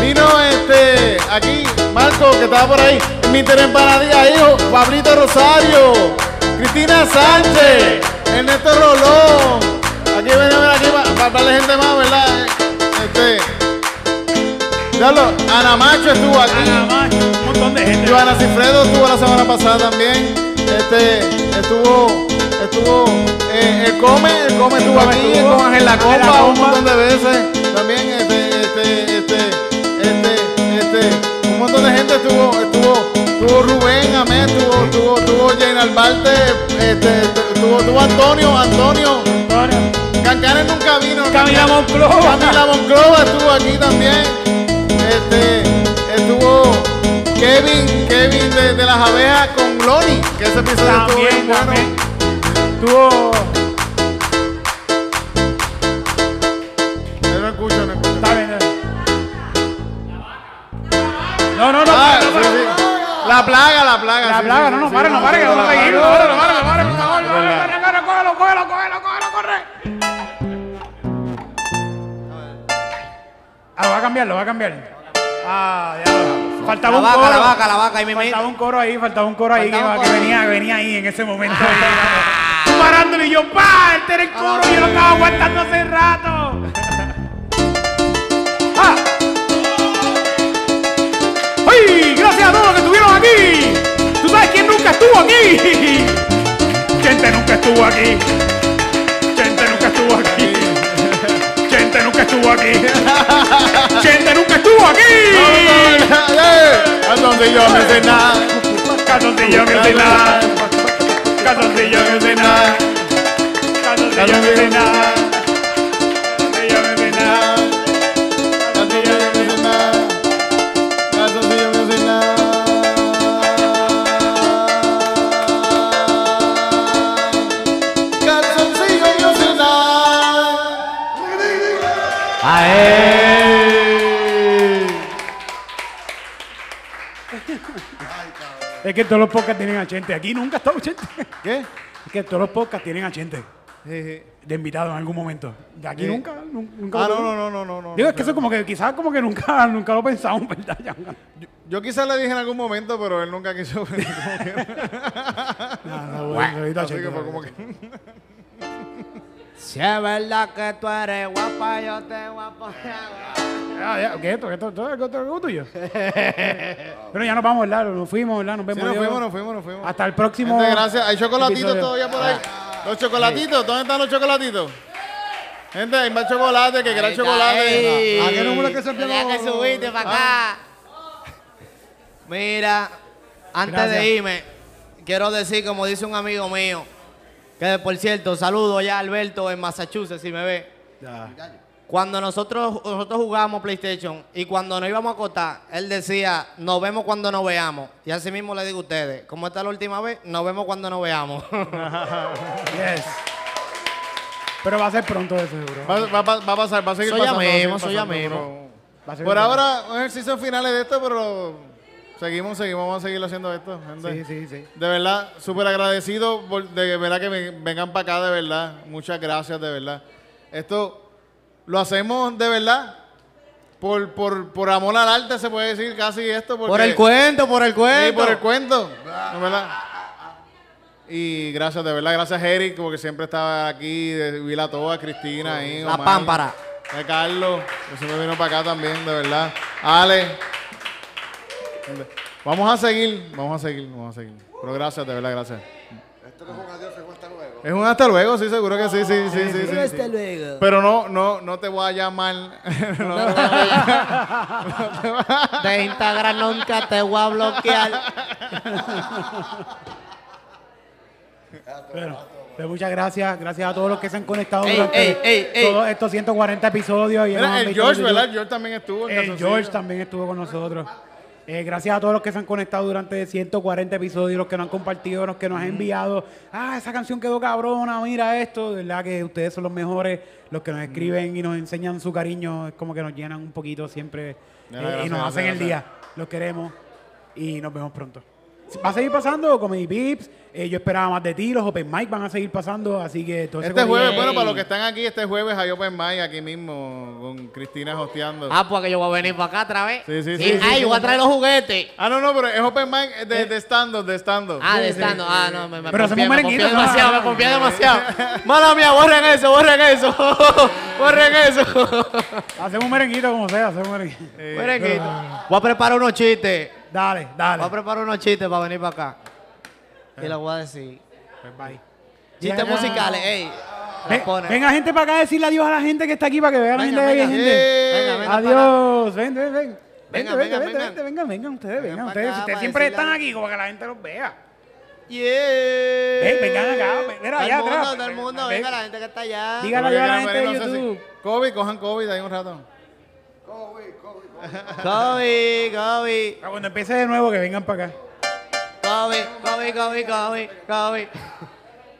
Vino este, aquí, Marco, que estaba por ahí. Mister Empanadilla, hijo. Pablito Rosario. Cristina Sánchez. Ernesto Rolón. Aquí venimos aquí para hablarle gente más, ¿verdad? Este. Diablo, Ana Macho estuvo aquí. Nada más, un montón de gente. Joana Cifredo estuvo la semana pasada también. Este, estuvo, estuvo, eh, el Come, el Come estuvo Come aquí, estuvo, Ángel La Ángel La Copa un montón de veces. También, este, este, este, este, este, un montón de gente estuvo Amé, estuvo, estuvo, estuvo Jane Albarte, este, estuvo, estuvo Antonio, Antonio. Cancanes nunca vino. Camila Monclova. Camila Monclova estuvo aquí también. Este, estuvo Kevin, Kevin de, de las abejas con Loni, que ese episodio estuvo También, bien bueno. también. La plaga, la plaga. La plaga, no, no, pare, no pare, que. No no pare, no pare, por favor, no no pare, cógelo, cógelo, cógelo, cógelo, corre. Ah, lo va a cambiar, lo va a cambiar. Ah, ya. Faltaba un coro. la vaca, la vaca, y mi Faltaba un coro ahí, faltaba un coro ahí que, venía, venía ahí en ese momento. Tú parándole y yo, pa, este era el coro, yo lo estaba aguantando hace rato. aquí. ¿Tú sabes quién nunca estuvo aquí? Gente nunca estuvo aquí. Gente nunca estuvo aquí. Gente nunca estuvo aquí. Gente nunca estuvo aquí. A donde yo me cenar. A donde yo me cenar. A donde yo me cenar. A donde yo me cenar. Es que todos los podcasts tienen a Chente. Aquí nunca ha estado. ¿Qué? Es que todos los podcasts tienen a Chente de invitado en algún momento. De aquí nunca, nun- nunca. Ah, lo no, no, no, no, no, no. Digo, es que eso como que quizás como que nunca, nunca lo pensamos, ¿verdad? Ya, Yo, yo quizás le dije en algún momento, pero él nunca quiso venir. como que- Nada, bueno, Así que fue como que. Si es verdad que tú eres guapa, yo te voy a poner Ya, ya, ¿qué es esto? ¿Qué es esto? ¿Esto es tuyo? Pero ya nos vamos, ¿verdad? Nos fuimos, ¿verdad? Nos Sí, vemos. nos Dios. fuimos, nos fuimos, nos fuimos. Hasta el próximo. Gente, gracias. Hay chocolatitos episodio. todavía por ahí. Los chocolatitos, ¿dónde están los chocolatitos? Gente, hay más chocolate, que gran chocolate. ¿A qué número es que se Tenía que subirte para acá. Mira, antes Gracias. de irme, quiero decir, como dice un amigo mío, que por cierto, saludo ya a Alberto en Massachusetts, si me ve. Cuando nosotros, nosotros jugábamos PlayStation y cuando nos íbamos a acostar, él decía, nos vemos cuando nos veamos. Y así mismo le digo a ustedes, como esta es la última vez, nos vemos cuando nos veamos. Yes. Pero va a ser pronto de seguro. Va, va- va- va a pasar, va a seguir Eso ya pasando. mismo, eso ya mismo. Por ahora, un ejercicio finales de esto, pero seguimos, seguimos, vamos a seguir haciendo esto. gente. Sí, sí, sí. De verdad, súper agradecido por- de verdad que me- vengan para acá, de verdad. Muchas gracias, de verdad. Esto lo hacemos de verdad. Por, por, por amor al arte se puede decir casi esto. Porque, por el cuento, por el cuento. Sí, por el cuento. de verdad. Y gracias, de verdad, gracias Eric, porque siempre estaba aquí, de Vila Toa, Cristina, ahí, La Omar, pámpara. de Carlos, que siempre vino para acá también, de verdad. Ale. Vamos a seguir, vamos a seguir, vamos a seguir. Pero gracias, de verdad, gracias. Esto no es un adiós, es un hasta luego. Es un hasta luego, sí, seguro que sí, sí, sí, sí. sí, Hasta sí. luego. Pero no, no, no te voy a llamar. No te voy a- De Instagram nunca te voy a bloquear. Bueno, pues muchas gracias. Gracias a todos los que se han conectado Ey, durante ey, ey, ey. todos estos 140 episodios. y Mira, el George, ¿verdad? El George también estuvo. en El. George también estuvo con nosotros. Eh, gracias a todos los que se han conectado durante 140 episodios, los que nos han compartido, los que nos han enviado. Ah, esa canción quedó cabrona, mira esto. De verdad que ustedes son los mejores. Los que nos escriben y nos enseñan su cariño, es como que nos llenan un poquito siempre. Eh, y nos hacen el día. Los queremos y nos vemos pronto. Va a seguir pasando Comedy Pips. eh, yo esperaba más de ti. Los Open Mic van a seguir pasando. Así que todo Este jueves, bueno, para los que están aquí, este jueves hay Open Mic aquí mismo con Cristina hosteando. Ah, pues que yo voy a venir para acá otra vez. Sí, sí, sí, sí, ay, sí. voy a traer los juguetes. Ah, no, no, pero es Open Mic de, de stand-up, de stand-up. Ah, de estando. Ah, no, me, me Pero confié, me demasiado, me confié demasiado. Mala mía, borren eso, borren eso. borren eso. Hacemos un merenguito como sea. Hacemos un merenguito. Merenguito. Voy a preparar unos chistes. Dale, dale. Voy a preparar unos chistes para venir para acá. Y les voy a decir. Pues bye. Chistes musicales, ey. Ven- Los pone. venga gente para acá a decirle adiós a la gente que está aquí para que vea a la Venga, gente. que hay venga. gente. Venga, venga Adiós. Ven, ven, ven. Vente, Venga, vente, venga, vente, venga. vente, vengan, vengan ustedes, vengan ustedes. acá Ustedes para siempre decirle están aquí como que la gente los vea. Yeah. Ven, vengan acá, ven, mira, Todo allá el mundo, atrás. todo el mundo, Ven. venga, la gente que está allá. Dígale adiós a la gente de no sé si- YouTube. COVID, cojan COVID ahí un rato. Kobe, Kobe, Ah, Cuando empiece de nuevo, que vengan para acá. Kobe, Kobe, Kobe, Kobe, Kobe.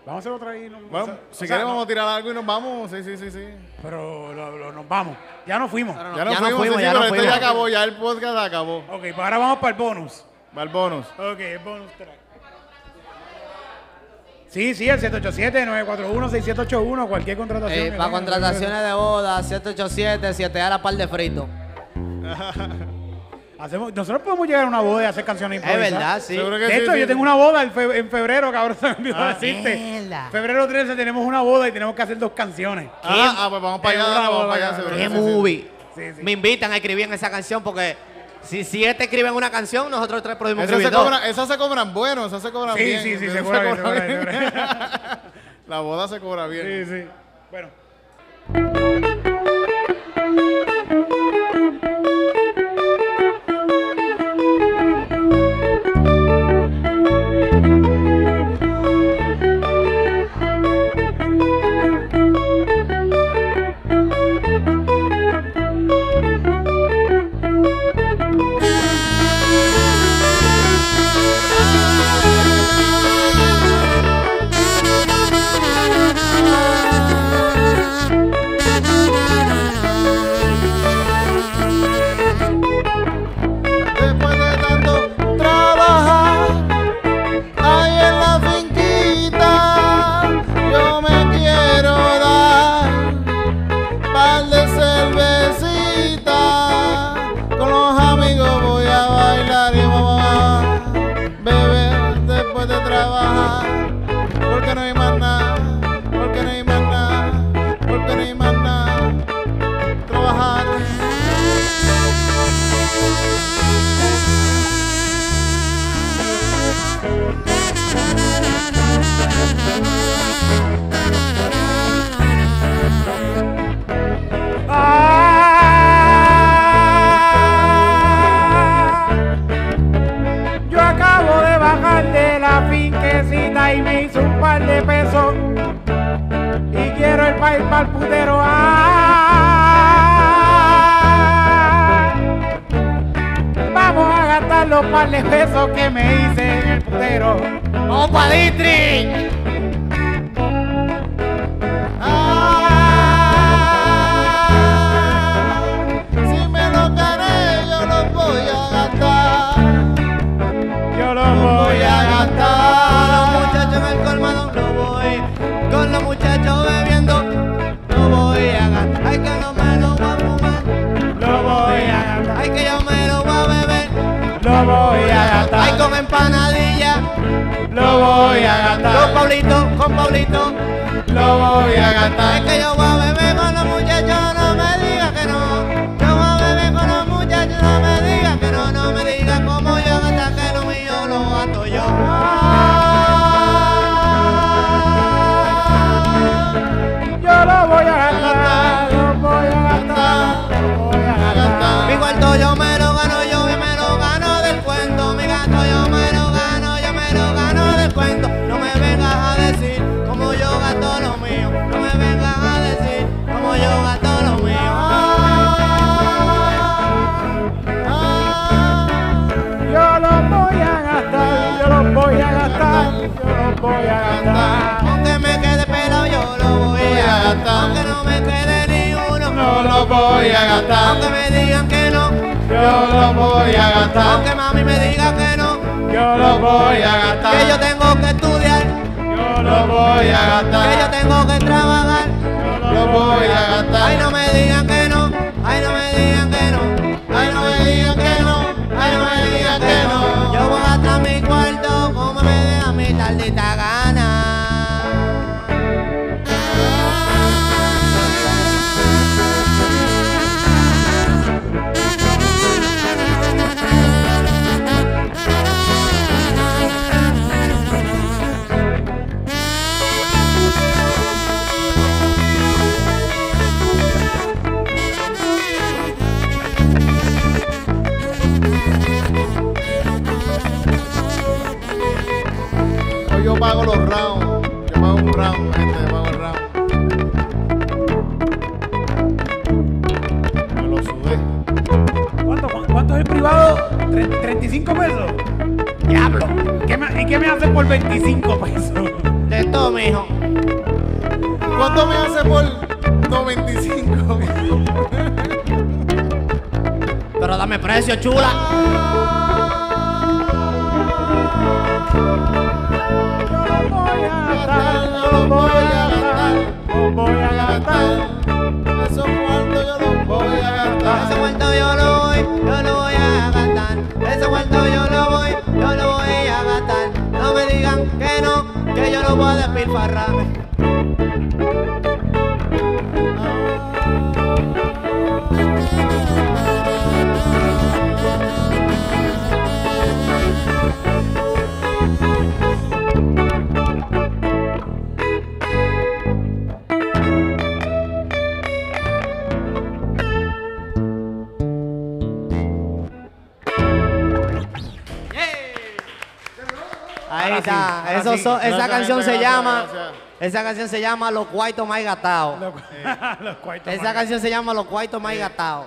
Vamos a hacer otra ahí. no- Bueno, si queremos no, vamos a tirar algo y nos vamos. Sí, sí, sí, sí. Pero lo- lo- nos vamos. Ya nos fuimos. Pero Ya nos ya nos fuimos, fuimos, sí, ya sí, pero nos esto ya fuimos. acabó, ya el podcast acabó. Ok, pues ahora vamos para el bonus. Va el bonus. Ok, el bonus track. Sí, sí, el 787-941-6781, cualquier contratación. Eh, que para tengan. contrataciones de boda, 787, 7 a la par de frito. Hacemos, nosotros podemos llegar a una boda y hacer canciones Es improvisadas. verdad, sí. Seguro que De sí, hecho, sí, yo sí. tengo una boda en, fe- en febrero, cabrón, se me olvidó Ah, decirte. Febrero 13 tenemos una boda y tenemos que hacer dos canciones. Ah, ah, pues vamos para allá, vamos boda, para allá. seguro ¡Qué sí, sí. movie! Sí, sí. Me invitan a escribir en esa canción porque si siete escriben una canción, nosotros tres podemos se, escribir cobran, esas se cobran bueno, esas se cobran Sí, bien. sí, sí, Esas se cobra bien, se cobran cobra bien, se bien. La boda se cobra bien. Sí, sí. Bueno. Aunque no me quede ni uno, No lo voy a gastar. Aunque me digan que no, Yo lo voy a gastar. aunque mami me diga que no, yo lo voy a gastar. Que yo tengo que estudiar, Yo lo voy a gastar. que yo tengo que trabajar. Lo voy a gastar. Ay, no me digan que no, ay, no me digan que no, ay, no me digan que no, ay, no me digan que no. Yo voy a gastar mi cuarto como me dé a mi tardita pago los rounds. Yo pago un round, gente, yo pago el round. Me lo sudé. ¿Cuánto, cu- ¿Cuánto es el privado? Tre- ¿35 pesos? Diablo. ¿Qué me- ¿Y qué me hacen por 25 pesos? De todo, mijo. ¿Cuánto me hace por 95? Pero dame precio, chula. No que no, yo lo voy a despilfarrar. Eso esa Gracias, canción gente, se gracias, llama. gracias. Esa canción se llama Los cuartos más. Los cuartos Esa más- canción se llama Los cuartos más gastados.